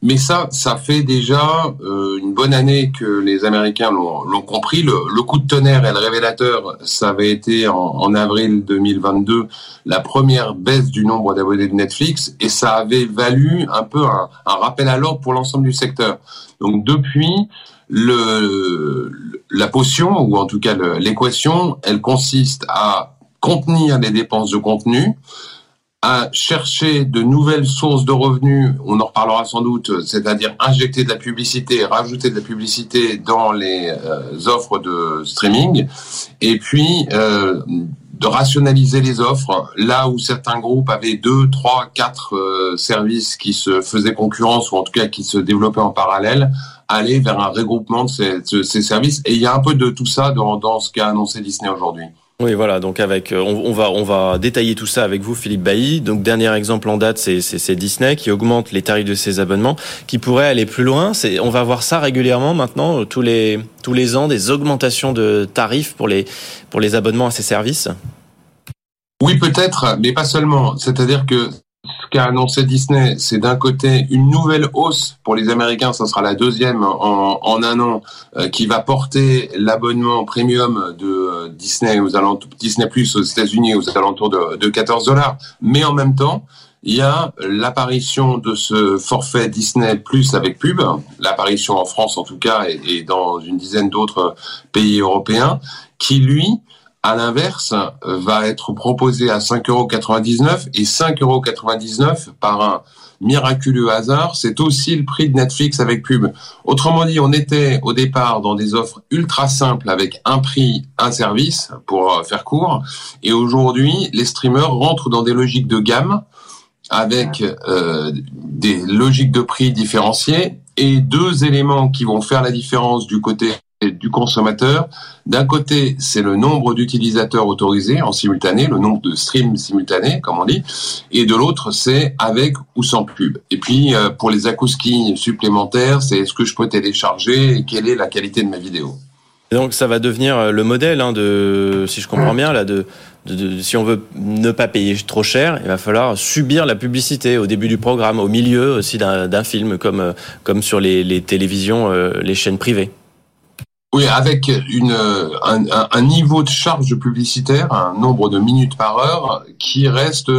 Mais ça, ça fait déjà euh, une bonne année que les Américains l'ont compris. Le, le, coup de tonnerre et le révélateur, ça avait été en, en avril 2022 la première baisse du nombre d'abonnés de Netflix et ça avait valu un peu un, un rappel à l'ordre pour l'ensemble du secteur. Donc depuis, le, la potion, ou en tout cas l'équation, elle consiste à contenir les dépenses de contenu, à chercher de nouvelles sources de revenus, on en reparlera sans doute, c'est-à-dire injecter de la publicité, rajouter de la publicité dans les euh, offres de streaming, et puis euh, de rationaliser les offres, là où certains groupes avaient deux, trois, quatre euh, services qui se faisaient concurrence, ou en tout cas qui se développaient en parallèle, aller vers un regroupement de ces, de ces services. Et il y a un peu de tout ça dans, dans ce qu'a annoncé Disney aujourd'hui. Oui, voilà. Donc avec, on, on, va on va détailler tout ça avec vous, Philippe Bailly. Donc dernier exemple en date, c'est Disney qui augmente les tarifs de ses abonnements, qui pourrait aller plus loin. C'est, on va voir ça régulièrement maintenant, tous les tous les ans, des augmentations de tarifs pour les pour les abonnements à ces services. Oui, peut-être, mais pas seulement. C'est-à-dire que ce qu'a annoncé Disney, c'est d'un côté une nouvelle hausse pour les Américains, ça sera la deuxième en, un an, euh, qui va porter l'abonnement premium de euh, Disney aux alentours, Disney Plus aux États-Unis aux alentours de, de 14 dollars. Mais en même temps, il y a l'apparition de ce forfait Disney Plus avec pub, l'apparition en France en tout cas et, dans une dizaine d'autres pays européens, qui lui, à l'inverse, va être proposé à 5,99€ et 5,99€ par un miraculeux hasard, c'est aussi le prix de Netflix avec pub. Autrement dit, on était au départ dans des offres ultra simples avec un prix, un service, pour euh, faire court, et aujourd'hui, les streamers rentrent dans des logiques de gamme avec euh, des logiques de prix différenciées et deux éléments qui vont faire la différence du côté du consommateur. D'un côté, c'est le nombre d'utilisateurs autorisés en simultané, le nombre de streams simultanés, comme on dit, et de l'autre, c'est avec ou sans pub. Et puis, euh, pour les akouskis supplémentaires, c'est est-ce que je peux télécharger et quelle est la qualité de ma vidéo? donc, ça va devenir euh, le modèle hein, de, si je comprends bien, là, de, si on veut ne pas payer trop cher, il va falloir subir la publicité au début du programme, au milieu aussi d'un film, comme, euh, comme sur les télévisions, les chaînes privées. Oui, avec une, un, un, niveau de charge publicitaire, un nombre de minutes par heure qui reste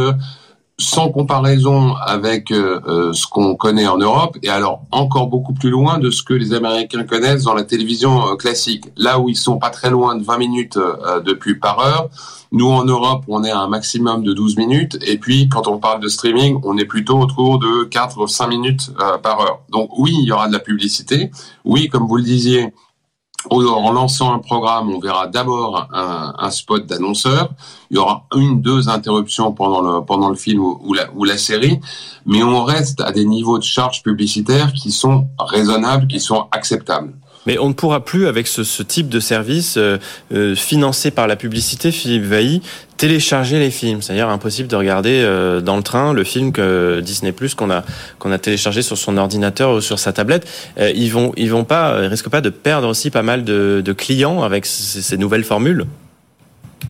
sans comparaison avec euh, ce qu'on connaît en Europe, et alors encore beaucoup plus loin de ce que les Américains connaissent dans la télévision euh, classique. Là où ils sont pas très loin de 20 minutes euh, de pub par heure, nous en Europe, on est à un maximum de 12 minutes, et puis quand on parle de streaming, on est plutôt autour de 4 ou 5 minutes par heure. Donc oui, il y aura de la publicité. Oui, comme vous le disiez, en lançant un programme, on verra d'abord un, spot d'annonceur. Il y aura une, deux interruptions pendant le, pendant le film ou, la, ou la série, mais on reste à des niveaux de charges publicitaires qui sont raisonnables, qui sont acceptables. Mais on ne pourra plus, avec ce, ce type de service euh, euh, financé par la publicité, Philippe Vailly, télécharger les films. C'est-à-dire impossible de regarder euh, dans le train le film que Disney Plus qu'on a qu'on a téléchargé sur son ordinateur ou sur sa tablette. ils vont ils vont pas risquent pas de perdre aussi pas mal de, clients avec ces nouvelles formules.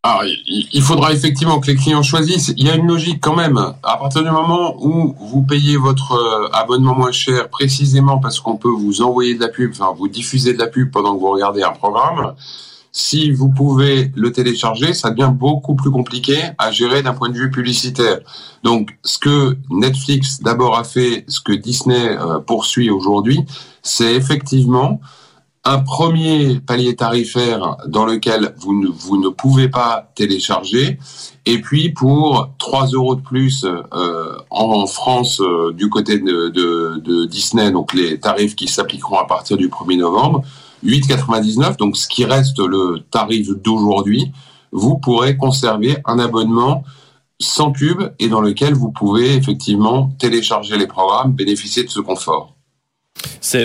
Alors, il faudra effectivement que les clients choisissent. Il y a une logique quand même. À partir du moment où vous payez votre euh, abonnement moins cher, précisément parce qu'on peut vous envoyer de la pub, enfin vous diffuser de la pub pendant que vous regardez un programme, si vous pouvez le télécharger, ça devient beaucoup plus compliqué à gérer d'un point de vue publicitaire. Donc, ce que Netflix d'abord a fait, ce que Disney euh, poursuit aujourd'hui, c'est effectivement un premier palier tarifaire dans lequel vous ne, pouvez pas télécharger, et puis pour 3 euros de plus euh, en France euh, du côté de, Disney, donc les tarifs qui s'appliqueront à partir du 1er novembre, 8,99, donc ce qui reste le tarif d'aujourd'hui, vous pourrez conserver un abonnement sans pub et dans lequel vous pouvez effectivement télécharger les programmes, bénéficier de ce confort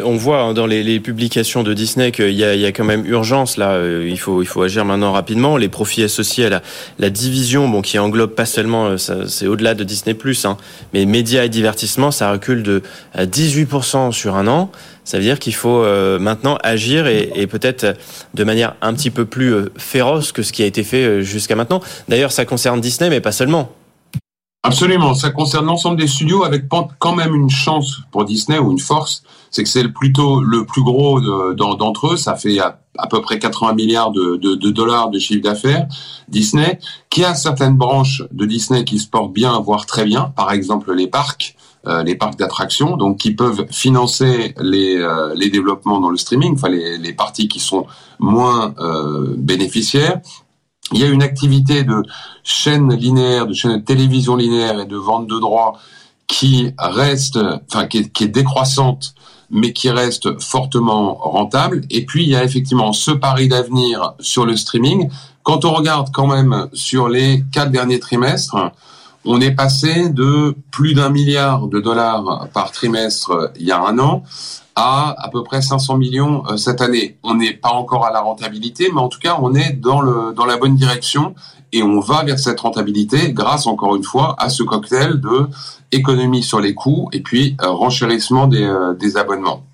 on voit hein, dans les, publications de Disney qu'il y a, quand même urgence là. Euh, il faut, il faut agir maintenant rapidement. Les profits associés à la, division, bon, qui englobe pas seulement, euh, c'est au-delà de Disney hein, mais médias et divertissement, ça recule de 18% sur un an. Ça veut dire qu'il faut euh, maintenant agir et, et peut-être de manière un petit peu plus féroce que ce qui a été fait jusqu'à maintenant. D'ailleurs, ça concerne Disney, mais pas seulement. Absolument, ça concerne l'ensemble des studios avec quand même une chance pour Disney ou une force, c'est que c'est plutôt le plus gros d'entre eux, ça fait à, peu près 80 milliards de, dollars de chiffre d'affaires. Disney, qui a certaines branches de Disney qui se portent bien, voire très bien, par exemple les parcs, euh, les parcs d'attractions, donc qui peuvent financer les, euh, développements dans le streaming, enfin les, les parties qui sont moins euh, bénéficiaires il y a une activité de chaîne linéaire, de chaîne de télévision linéaire et de vente de droits qui reste, enfin qui est, décroissante, mais qui reste fortement rentable. Et puis il y a effectivement ce pari d'avenir sur le streaming. Quand on regarde quand même sur les quatre derniers trimestres, on est passé de plus d'un milliard de dollars par trimestre il y a un an à à peu près 500 millions euh, cette année. On n'est pas encore à la rentabilité, mais en tout cas, on est dans, la bonne direction et on va vers cette rentabilité grâce, encore une fois, à ce cocktail de économie sur les coûts et puis euh, renchérissement des, euh, des abonnements.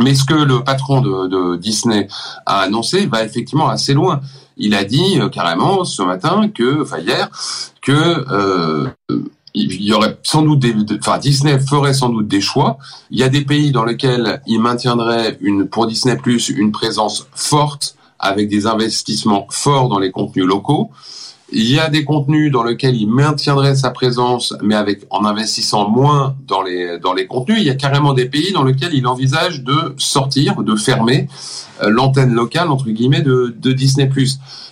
Mais ce que le patron de, Disney a annoncé va effectivement assez loin. Il a dit carrément ce matin que, enfin hier, que euh, y aurait sans doute Disney ferait sans doute des choix. Il y a des pays dans lesquels il maintiendrait pour Disney Plus une présence forte avec des investissements forts dans les contenus locaux. Il y a des contenus dans lesquels il maintiendrait sa présence, mais avec en investissant moins dans les dans les contenus. Il y a carrément des pays dans lesquels il envisage de sortir, de fermer euh, l'antenne locale entre guillemets de, de Disney+.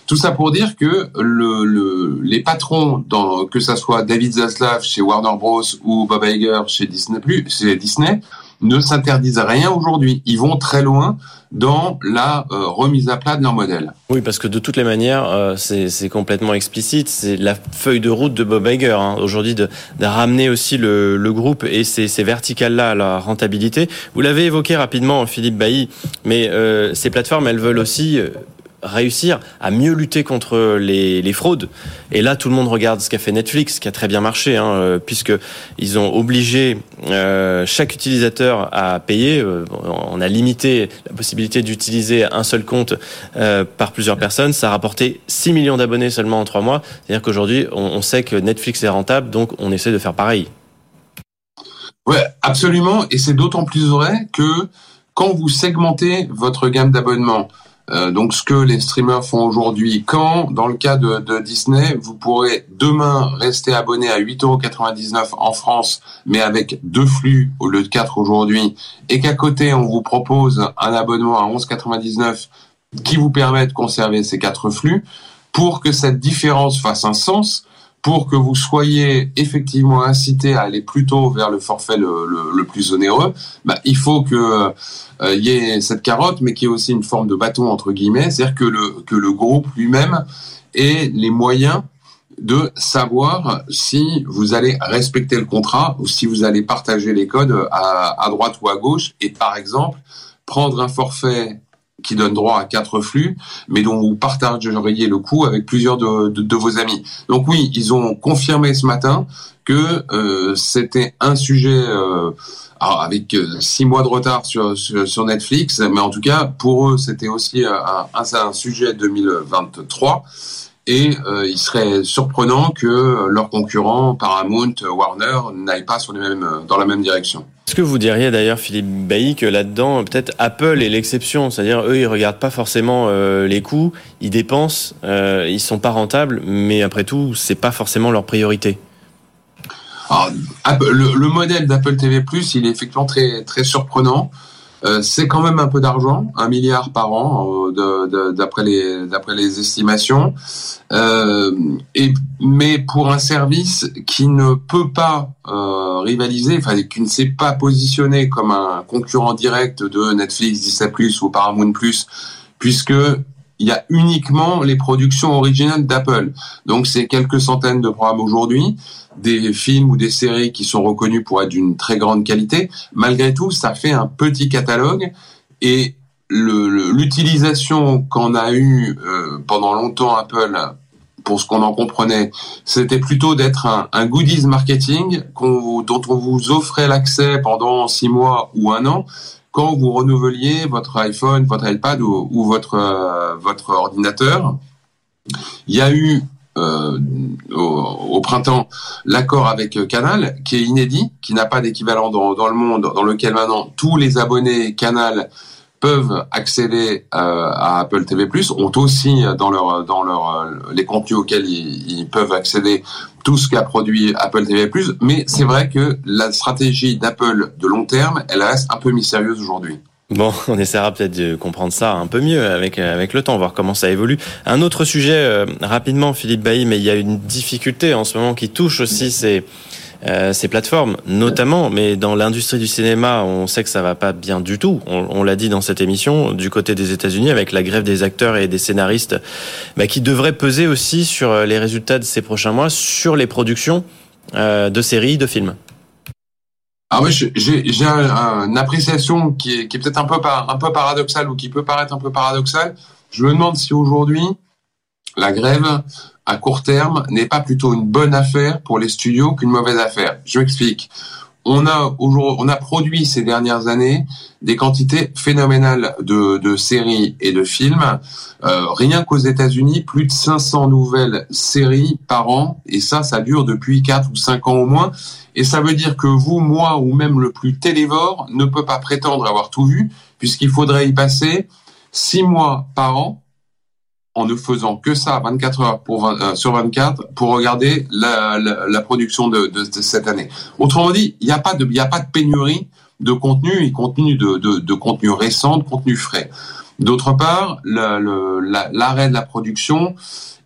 Tout ça pour dire que le, le, les patrons, dans, que ça soit David Zaslav chez Warner Bros ou Bob Iger chez Disney+, chez Disney, ne s'interdisent rien aujourd'hui. Ils vont très loin dans la euh, remise à plat de leur modèle. Oui, parce que de toutes les manières, euh, c'est complètement explicite. C'est la feuille de route de Bob Iger hein, aujourd'hui de, ramener aussi le, groupe et ces, ces verticales-là à la rentabilité. Vous l'avez évoqué rapidement, Philippe Bailly, mais euh, ces plateformes, elles veulent aussi réussir à mieux lutter contre les, fraudes. Et là, tout le monde regarde ce qu'a fait Netflix, qui a très bien marché, hein, euh, puisque ils ont obligé euh, chaque utilisateur à payer. Euh, on a limité la possibilité d'utiliser un seul compte par plusieurs personnes. Ça a rapporté 6 millions d'abonnés seulement en 3 mois. C'est-à-dire qu'aujourd'hui, on, on sait que Netflix est rentable, donc on essaie de faire pareil. Ouais, absolument. Et c'est d'autant plus vrai que quand vous segmentez votre gamme d'abonnements, euh, donc ce que les streamers font aujourd'hui, quand dans le cas de, Disney, vous pourrez demain rester abonné à 8,99€ en France, mais avec deux flux au lieu de quatre aujourd'hui, et qu'à côté on vous propose un abonnement à 11,99€ qui vous permet de conserver ces quatre flux, pour que cette différence fasse un sens, pour que vous soyez effectivement incité à aller plutôt vers le forfait le, plus onéreux, bah, il faut que euh, y ait cette carotte, mais qu'il y ait aussi une forme de bâton entre guillemets, c'est-à-dire que le que le groupe lui-même ait les moyens de savoir si vous allez respecter le contrat ou si vous allez partager les codes à, à droite ou à gauche. Et par exemple prendre un forfait qui donne droit à quatre flux, mais dont vous partageriez le coût avec plusieurs de, vos amis. Donc oui, ils ont confirmé ce matin que euh, c'était un sujet euh, alors avec euh, six mois de retard sur, Netflix, mais en tout cas pour eux c'était aussi un, sujet 2023. Et il serait surprenant que leurs concurrents Paramount, Warner n'aillent pas sur les mêmes, dans la même direction. Est-ce que vous diriez d'ailleurs, Philippe Bailly, que là-dedans, peut-être Apple est l'exception? C'est-à-dire, eux, ils regardent pas forcément euh, les coûts, ils dépensent, euh, ils sont pas rentables, mais après tout, c'est pas forcément leur priorité. Alors, le, le, modèle d'Apple TV+, il est effectivement très surprenant. Euh, c'est quand même un peu d'argent, un milliard par an euh, d'après les d'après les estimations. Euh, et mais pour un service qui ne peut pas euh, rivaliser, enfin qui ne s'est pas positionné comme un concurrent direct de Netflix, Disney+ ou Paramount+, puisque il y a uniquement les productions originales d'Apple. Donc c'est quelques centaines de programmes aujourd'hui, des films ou des séries qui sont reconnus pour être d'une très grande qualité. Malgré tout, ça fait un petit catalogue et l'utilisation qu'on a eue euh, pendant longtemps Apple pour ce qu'on en comprenait, c'était plutôt d'être un, goodies marketing dont on vous offrait l'accès pendant six mois ou un an, quand vous renouveliez votre iPhone, votre iPad ou, euh, votre ordinateur. Il y a eu euh, au, printemps l'accord avec Canal qui est inédit, qui n'a pas d'équivalent dans, le monde, dans lequel maintenant tous les abonnés Canal peuvent accéder euh, à Apple TV+ ont aussi dans leur dans leur les contenus auxquels ils, peuvent accéder tout ce qu'a produit Apple TV+. Mais c'est vrai que la stratégie d'Apple de long terme, elle reste un peu mystérieuse aujourd'hui. Bon, *laughs* on essaiera peut-être de comprendre ça un peu mieux avec avec le temps, voir comment ça évolue. Un autre sujet euh, rapidement, Philippe Bailly, mais il y a une difficulté en ce moment qui touche aussi ces euh, ces plateformes, notamment, mais dans l'industrie du cinéma, on sait que ça va pas bien du tout. On, l'a dit dans cette émission, du côté des États-Unis, avec la grève des acteurs et des scénaristes, bah, qui devrait peser aussi sur les résultats de ces prochains mois, sur les productions euh, de séries, de films. Ah oui, j'ai un, une appréciation qui est, qui est peut-être un peu par, un peu paradoxale ou qui peut paraître un peu paradoxale. Je me demande si aujourd'hui la grève à court terme n'est pas plutôt une bonne affaire pour les studios qu'une mauvaise affaire. Je m'explique. On a on a produit ces dernières années des quantités phénoménales de, de séries et de films. Euh, rien qu'aux États-Unis, plus de 500 nouvelles séries par an, et ça, ça dure depuis 4 ou 5 ans au moins. Et ça veut dire que vous, moi ou même le plus télévore ne peut pas prétendre avoir tout vu, puisqu'il faudrait y passer 6 mois par an en ne faisant que ça 24 heures euh, sur 24 pour regarder la, production de, cette année. Autrement dit, il n'y a pas de pénurie de contenu et de, de, contenu récent, de contenu frais. D'autre part, l'arrêt la, de la production,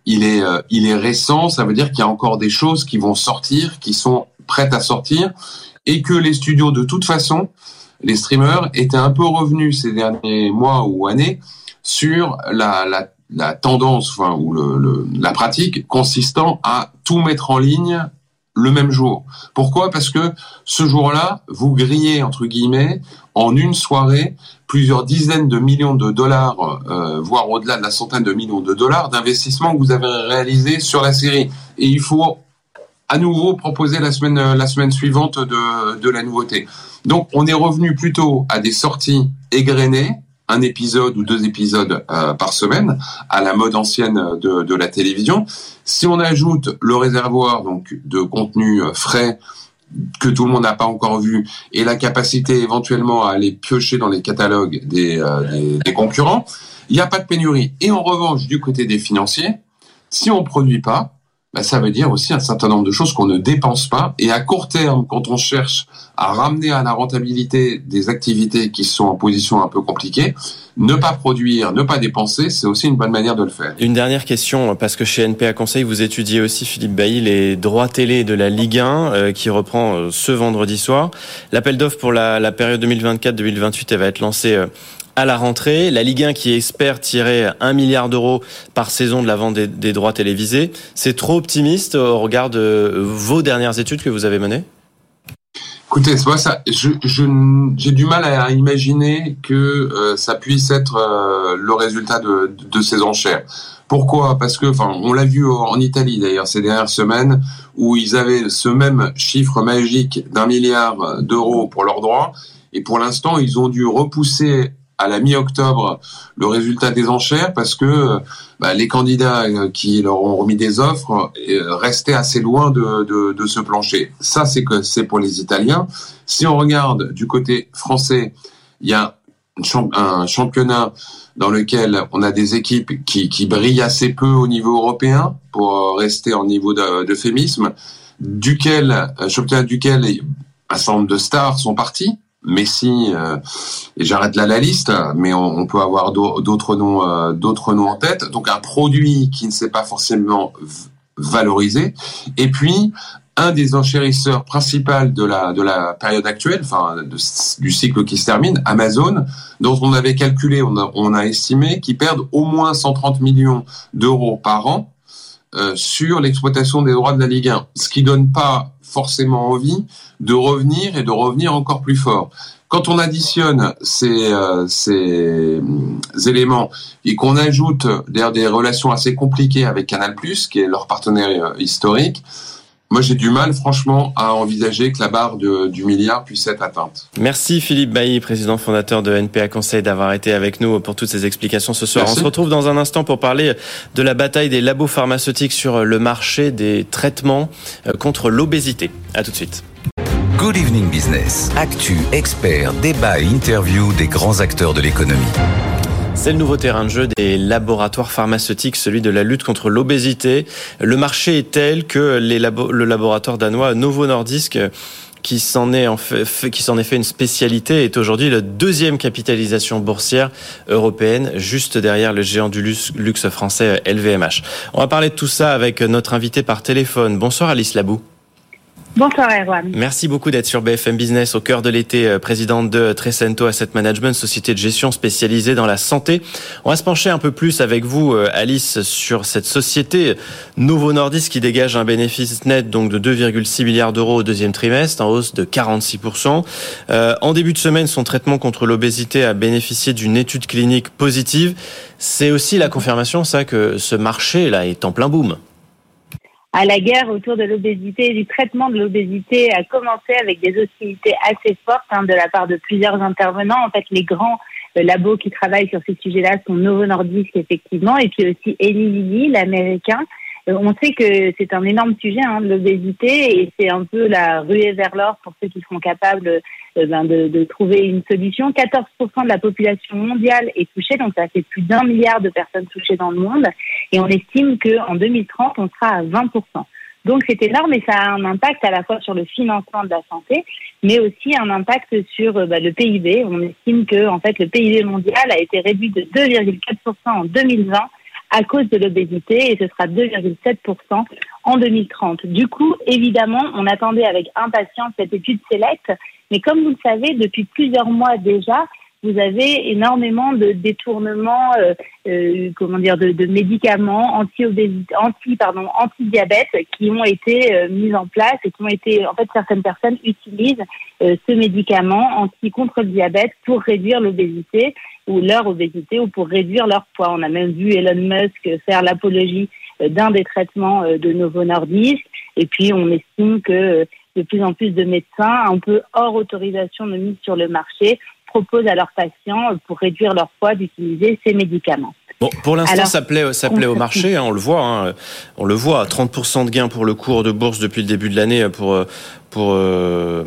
il est euh, il est récent. Ça veut dire qu'il y a encore des choses qui vont sortir, qui sont prêtes à sortir, et que les studios de toute façon, les streamers étaient un peu revenus ces derniers mois ou années sur la la tendance enfin, ou le, le, la pratique consistant à tout mettre en ligne le même jour. Pourquoi? Parce que ce jour-là, vous grillez, entre guillemets, en une soirée, plusieurs dizaines de millions de dollars, euh, voire au-delà de la centaine de millions de dollars d'investissement que vous avez réalisé sur la série. Et il faut à nouveau proposer la semaine, la semaine suivante de, de la nouveauté. Donc on est revenu plutôt à des sorties égrenées, un épisode ou deux épisodes euh, par semaine à la mode ancienne de, la télévision. Si on ajoute le réservoir donc de contenu euh, frais que tout le monde n'a pas encore vu et la capacité éventuellement à aller piocher dans les catalogues des, euh, des, concurrents, il n'y a pas de pénurie. Et en revanche, du côté des financiers, si on produit pas, bah, ça veut dire aussi un certain nombre de choses qu'on ne dépense pas. Et à court terme, quand on cherche à ramener à la rentabilité des activités qui sont en position un peu compliquée, ne pas produire, ne pas dépenser, c'est aussi une bonne manière de le faire. Une dernière question, parce que chez NPA Conseil, vous étudiez aussi, Philippe Bailly, les droits télé de la Ligue 1 euh, qui reprend euh, ce vendredi soir. L'appel d'offres pour la, période 2024-2028 va être lancé euh, à la rentrée. La Ligue 1 qui espère tirer un milliard d'euros par saison de la vente des, droits télévisés. C'est trop optimiste au regard de vos dernières études que vous avez menées? Écoutez, moi, je, j'ai du mal à imaginer que euh, ça puisse être euh, le résultat de, de, ces enchères. Pourquoi? Parce que, enfin, on l'a vu en Italie d'ailleurs ces dernières semaines, où ils avaient ce même chiffre magique d'un milliard d'euros pour leurs droits, et pour l'instant, ils ont dû repousser à la mi-octobre le résultat des enchères parce que bah, les candidats euh, qui leur ont remis des offres euh, restaient assez loin de, de, de ce plancher. Ça, c'est que c'est pour les Italiens. Si on regarde du côté français, il y a un championnat dans lequel on a des équipes qui, qui brillent assez peu au niveau européen pour rester en niveau d'euphémisme, duquel, un championnat duquel un certain nombre de stars sont partis Messi, euh, et j'arrête là la liste, mais on, peut avoir d'autres noms, euh, d'autres noms en tête. Donc un produit qui ne s'est pas forcément valorisé. Et puis un des enchérisseurs principaux de la de la période actuelle, enfin du cycle qui se termine, Amazon, dont on avait calculé, on a, on a estimé qu'ils perdent au moins 130 millions d'euros par an sur l'exploitation des droits de la Ligue 1, ce qui donne pas forcément envie de revenir et de revenir encore plus fort. Quand on additionne ces, euh, ces éléments et qu'on ajoute d'ailleurs des relations assez compliquées avec Canal+, qui est leur partenaire euh, historique, moi, j'ai du mal, franchement, à envisager que la barre de, du milliard puisse être atteinte. Merci Philippe Bailly, président fondateur de NPA Conseil, d'avoir été avec nous pour toutes ces explications ce soir. Merci. On se retrouve dans un instant pour parler de la bataille des labos pharmaceutiques sur le marché des traitements euh, contre l'obésité. À tout de suite. Good Evening Business. Actu, experts, débat et interview des grands acteurs de l'économie. C'est le nouveau terrain de jeu des laboratoires pharmaceutiques, celui de la lutte contre l'obésité. Le marché est tel que le laboratoire danois Novo Nordisk qui s'en est, fait, qui s'en est fait une spécialité, est aujourd'hui la deuxième capitalisation boursière européenne, juste derrière le géant du luxe français LVMH. On va parler de tout ça avec notre invité par téléphone. Bonsoir Alice Labou. Bonsoir Erwan. Merci beaucoup d'être sur BFM Business au cœur de l'été, euh, présidente de Trecento Asset Management, société de gestion spécialisée dans la santé. On va se pencher un peu plus avec vous, euh, Alice, sur cette société Novo Nordisk qui dégage un bénéfice net donc de 2,6 milliards d'euros au deuxième trimestre, en hausse de 46%. Euh, en début de semaine, son traitement contre l'obésité a bénéficié d'une étude clinique positive. C'est aussi la confirmation, ça, que ce marché là est en plein boom à la guerre autour de l'obésité et du traitement de l'obésité a commencé avec des hostilités assez fortes hein, de la part de plusieurs intervenants. En fait, les grands euh, labos qui travaillent sur ces sujets-là sont Novo Nordisk, effectivement, et puis aussi Eli Lilly, l'américain. On sait que c'est un énorme sujet, hein, l'obésité, et c'est un peu la ruée vers l'or pour ceux qui seront capables ben, de, trouver une solution. 14% de la population mondiale est touchée, donc ça fait plus d'un milliard de personnes touchées dans le monde, et on estime qu'en 2030, on sera à 20%. Donc c'est énorme et ça a un impact à la fois sur le financement de la santé, mais aussi un impact sur bah, le PIB. On estime que en fait le PIB mondial a été réduit de 2,4% en 2020 à cause de l'obésité et ce sera 2,7% en 2030. Du coup, évidemment, on attendait avec impatience cette étude SELECT, mais comme vous le savez, depuis plusieurs mois déjà, vous avez énormément de détournements, euh, euh, comment dire, de, médicaments anti-diabète qui ont été euh, mis en place et qui ont été, en fait, certaines personnes utilisent ce médicament anti contre le diabète pour réduire l'obésité ou leur obésité ou pour réduire leur poids. On a même vu Elon Musk faire l'apologie d'un des traitements de Novo Nordisk. Et puis, on estime que de plus en plus de médecins, un peu hors autorisation de mise sur le marché, proposent à leurs patients pour réduire leur poids d'utiliser ces médicaments. Bon, pour l'instant, ça plaît, ça plaît au marché, hein, on le voit. Hein, on le voit, 30% de gains pour le cours de bourse depuis le début de l'année pour pour euh,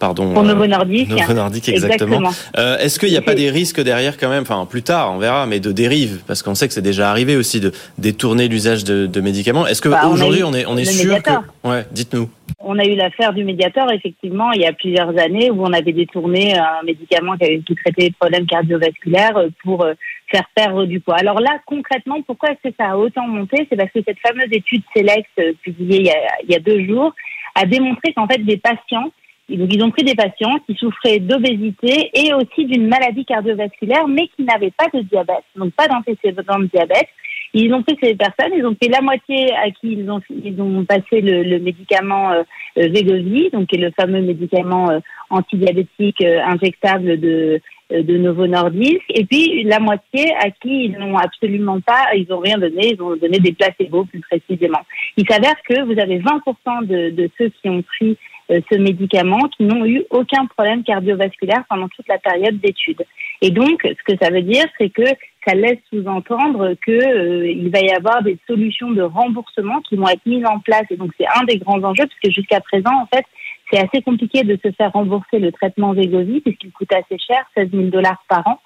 pardon pour Novo Nordisk. Novo Nordisk exactement. Euh, Est-ce qu'il n'y a pas des risques derrière quand même, enfin plus tard, on verra, mais de dérive, parce qu'on sait que c'est déjà arrivé aussi de détourner l'usage de, de, médicaments. Est-ce que bah, aujourd'hui on est on est sûr médiator. que ouais, dites-nous. On a eu l'affaire du médiateur, effectivement, il y a plusieurs années où on avait détourné un médicament qui, avait, qui traitait les problèmes cardiovasculaires pour faire perdre du poids. Alors là, concrètement, pourquoi est-ce que ça a autant monté? C'est parce que cette fameuse étude Select publiée il y a, deux jours a démontré qu'en fait, des patients, donc ils ont pris des patients qui souffraient d'obésité et aussi d'une maladie cardiovasculaire, mais qui n'avaient pas de diabète, donc pas d'antécédent de diabète. Ils ont pris ces personnes, ils ont pris la moitié à qui ils ont, ils ont passé le, le médicament euh, donc qui est le fameux médicament euh, antidiabétique euh, injectable de, euh, de Novo Nordisk, et puis la moitié à qui ils n'ont absolument pas, ils n'ont rien donné, ils ont donné des placebos plus précisément. Il s'avère que vous avez 20% de, ceux qui ont pris euh, ce médicament qui n'ont eu aucun problème cardiovasculaire pendant toute la période d'étude. Et donc, ce que ça veut dire, c'est que ça laisse sous-entendre que euh, va y avoir des solutions de remboursement qui vont être mises en place. Et donc, c'est un des grands enjeux, puisque jusqu'à présent, en fait, c'est assez compliqué de se faire rembourser le traitement Wegovy puisqu'il coûte assez cher, 16 000 dollars par an.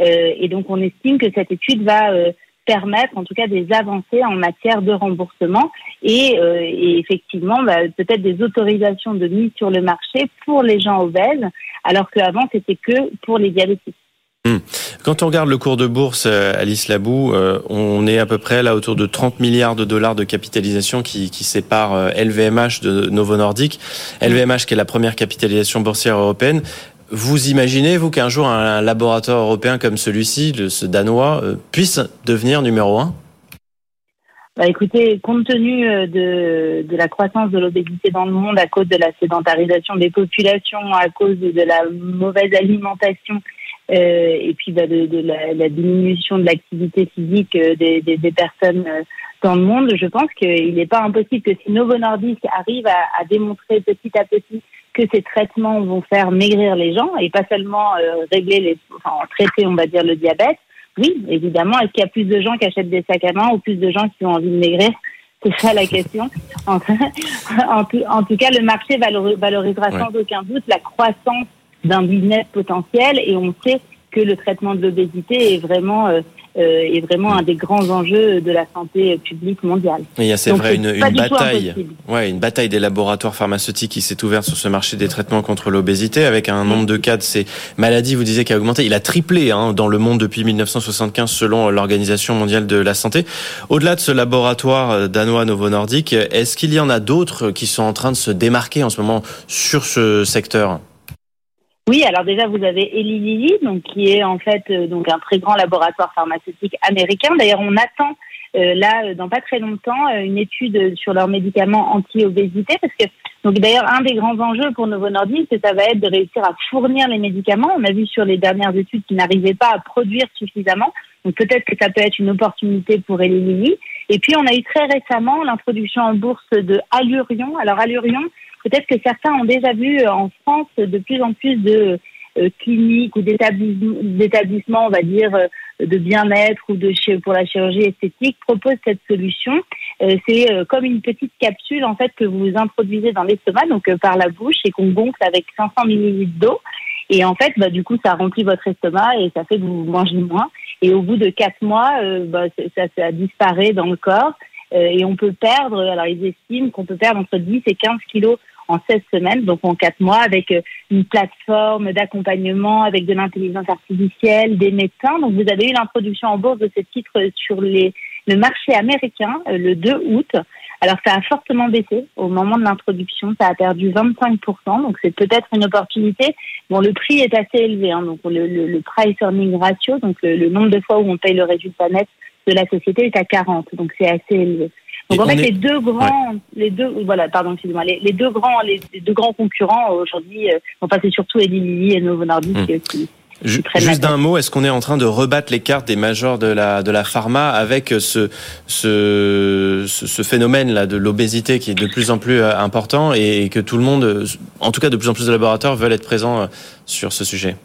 Euh, et donc, on estime que cette étude va euh, permettre, en tout cas, des avancées en matière de remboursement et, euh, effectivement, bah, peut-être des autorisations de mise sur le marché pour les gens obèses, alors qu'avant, c'était que pour les diabétiques. Hmm. Quand on regarde le cours de bourse, Alice Labou, euh, on est à peu près là autour de 30 milliards de dollars de capitalisation qui, sépare LVMH de Novo Nordisk. LVMH qui est la première capitalisation boursière européenne. Vous imaginez, vous, qu'un jour un laboratoire européen comme celui-ci, ce danois, euh, puisse devenir numéro un? Bah écoutez, compte tenu de, de la croissance de l'obésité dans le monde à cause de la sédentarisation des populations, à cause de la mauvaise alimentation euh, et puis bah, de, de la, la, diminution de l'activité physique euh, des, des, des, personnes euh, dans le monde, je pense qu'il n'est pas impossible que si Novo Nordisk arrive à, à, démontrer petit à petit que ces traitements vont faire maigrir les gens et pas seulement euh, régler les, enfin traiter, on va dire, le diabète. Oui, évidemment. Est-ce qu'il y a plus de gens qui achètent des sacs à main ou plus de gens qui ont envie de maigrir? C'est ça la question. En, *laughs* en, tout, en, tout, cas, le marché valorisera sans aucun doute la croissance d'un business potentiel et on sait que le traitement de l'obésité est vraiment euh, euh, est vraiment un des grands enjeux de la santé publique mondiale. Il y a c'est vrai une, une bataille, ouais, une bataille des laboratoires pharmaceutiques qui s'est ouverte sur ce marché des traitements contre l'obésité avec un nombre de cas de ces maladies, vous disiez, qui a augmenté. Il a triplé hein, dans le monde depuis 1975 selon l'Organisation mondiale de la santé. Au-delà de ce laboratoire danois Novo Nordisk, est-ce qu'il y en a d'autres qui sont en train de se démarquer en ce moment sur ce secteur? Oui, alors déjà vous avez Eli Lilly, donc qui est en fait euh, donc un très grand laboratoire pharmaceutique américain. D'ailleurs, on attend euh, là dans pas très longtemps euh, une étude sur leurs médicaments anti-obésité parce que donc d'ailleurs un des grands enjeux pour Novo Nordisk, ça va être de réussir à fournir les médicaments. On a vu sur les dernières études qu'ils n'arrivaient pas à produire suffisamment. Donc peut-être que ça peut être une opportunité pour Eli Lilly. Et puis on a eu très récemment l'introduction en bourse de Allurion. Alors Allurion, peut-être que certains ont déjà vu euh, en France de plus en plus de euh, cliniques ou d'établissements, on va dire, de bien-être ou de pour la chirurgie esthétique propose cette solution. c'est comme une petite capsule en fait que vous introduisez dans l'estomac, donc par la bouche, et qu'on gonfle avec 500 ml d'eau. Et en fait, bah, du coup, ça remplit votre estomac et ça fait que vous mangez moins. Et au bout de quatre mois, bah, ça, ça disparaît dans le corps. et on peut perdre, alors ils estiment qu'on peut perdre entre 10 et 15 kilos en 16 semaines, donc en 4 mois, avec euh, une plateforme d'accompagnement, avec de l'intelligence artificielle, des médecins. Donc vous avez eu l'introduction en bourse de ce titre sur les, le marché américain euh, le 2 août. Alors ça a fortement baissé au moment de l'introduction, ça a perdu 25%, donc c'est peut-être une opportunité. Bon, le prix est assez élevé, hein, donc le, le, le, price earning ratio, donc le, le nombre de fois où on paye le résultat net de la société est à 40, donc c'est assez élevé. Donc en fait, les deux grands, les deux, voilà, pardon, excusez-moi, les, les, deux grands, les, deux grands concurrents aujourd'hui, euh, enfin c'est surtout Eli Lilly et Novo Nordisk hum. qui, Juste d'un mot, est-ce qu'on est en train de rebattre les cartes des majors de la de la pharma avec ce ce, ce phénomène là de l'obésité qui est de plus en plus euh, important et que tout le monde, en tout cas de plus en plus de laboratoires veulent être présents euh, sur ce sujet?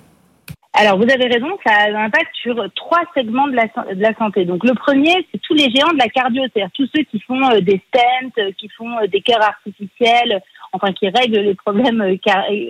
Alors, vous avez raison, ça a un impact sur trois segments de la, santé. Donc, le premier, c'est tous les géants de la cardio, c'est-à-dire tous ceux qui font euh, des stents, euh, qui font euh, des cœurs artificiels, enfin, qui règlent les problèmes,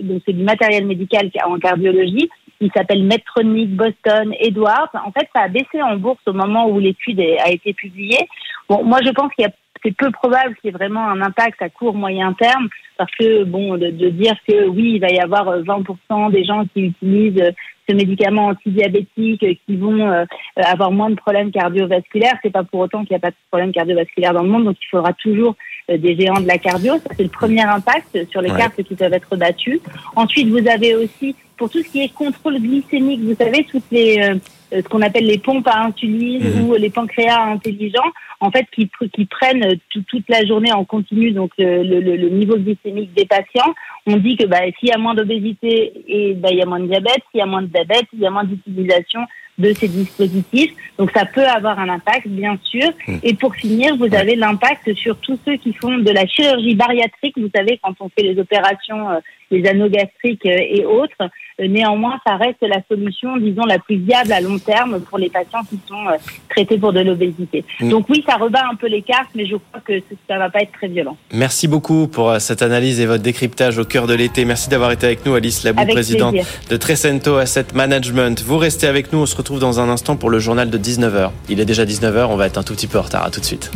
donc c'est du matériel médical en cardiologie. Il s'appelle Medtronic, Boston, Edwards. En fait, ça a baissé en bourse au moment où l'étude a été publiée. Bon, moi, je pense qu'il y a c'est peu probable qu'il y ait vraiment un impact à court moyen terme parce que bon de, dire que oui il va y avoir 20% des gens qui utilisent ce médicament antidiabétique qui vont euh, avoir moins de problèmes cardiovasculaires. C'est pas pour autant qu'il n'y a pas de problème cardiovasculaire dans le monde, donc il faudra toujours euh, des géants de la cardio. Ça, c'est le premier impact sur les cartes qui peuvent être battues. Ensuite, vous avez aussi, pour tout ce qui est contrôle glycémique, vous savez, toutes les, euh, ce qu'on appelle les pompes à insuline mhm. ou les pancréas intelligents, en fait, qui, qui prennent toute la journée en continu donc le, le, le, niveau glycémique des patients. On dit que bah, s'il y a moins d'obésité, et bah, il y a moins de diabète. S'il y a moins de diabète, il y a moins d'utilisation de ces dispositifs. Donc ça peut avoir un impact, bien sûr. Hmm. Et pour finir, vous avez l'impact sur tous ceux qui font de la chirurgie bariatrique. Vous savez, quand on fait les opérations, euh, les anneaux gastriques euh, et autres, euh, néanmoins, ça reste la solution, disons, la plus viable à long terme pour les patients qui sont traités pour de l'obésité. Hmm. Donc oui, ça rebat un peu les cartes, mais je crois que ça va pas être très violent. Merci beaucoup pour cette analyse et votre décryptage au cœur de l'été. Merci d'avoir été avec nous, Alice Labou, présidente de Trecento Asset Management. Vous restez avec nous, on se retrouve dans un instant pour le journal de 19h. Il est déjà 19h, on va être un tout petit peu en retard. À tout de suite.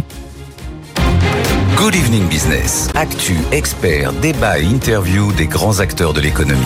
Good Evening Business. Actu, expert, débat et interview des grands acteurs de l'économie.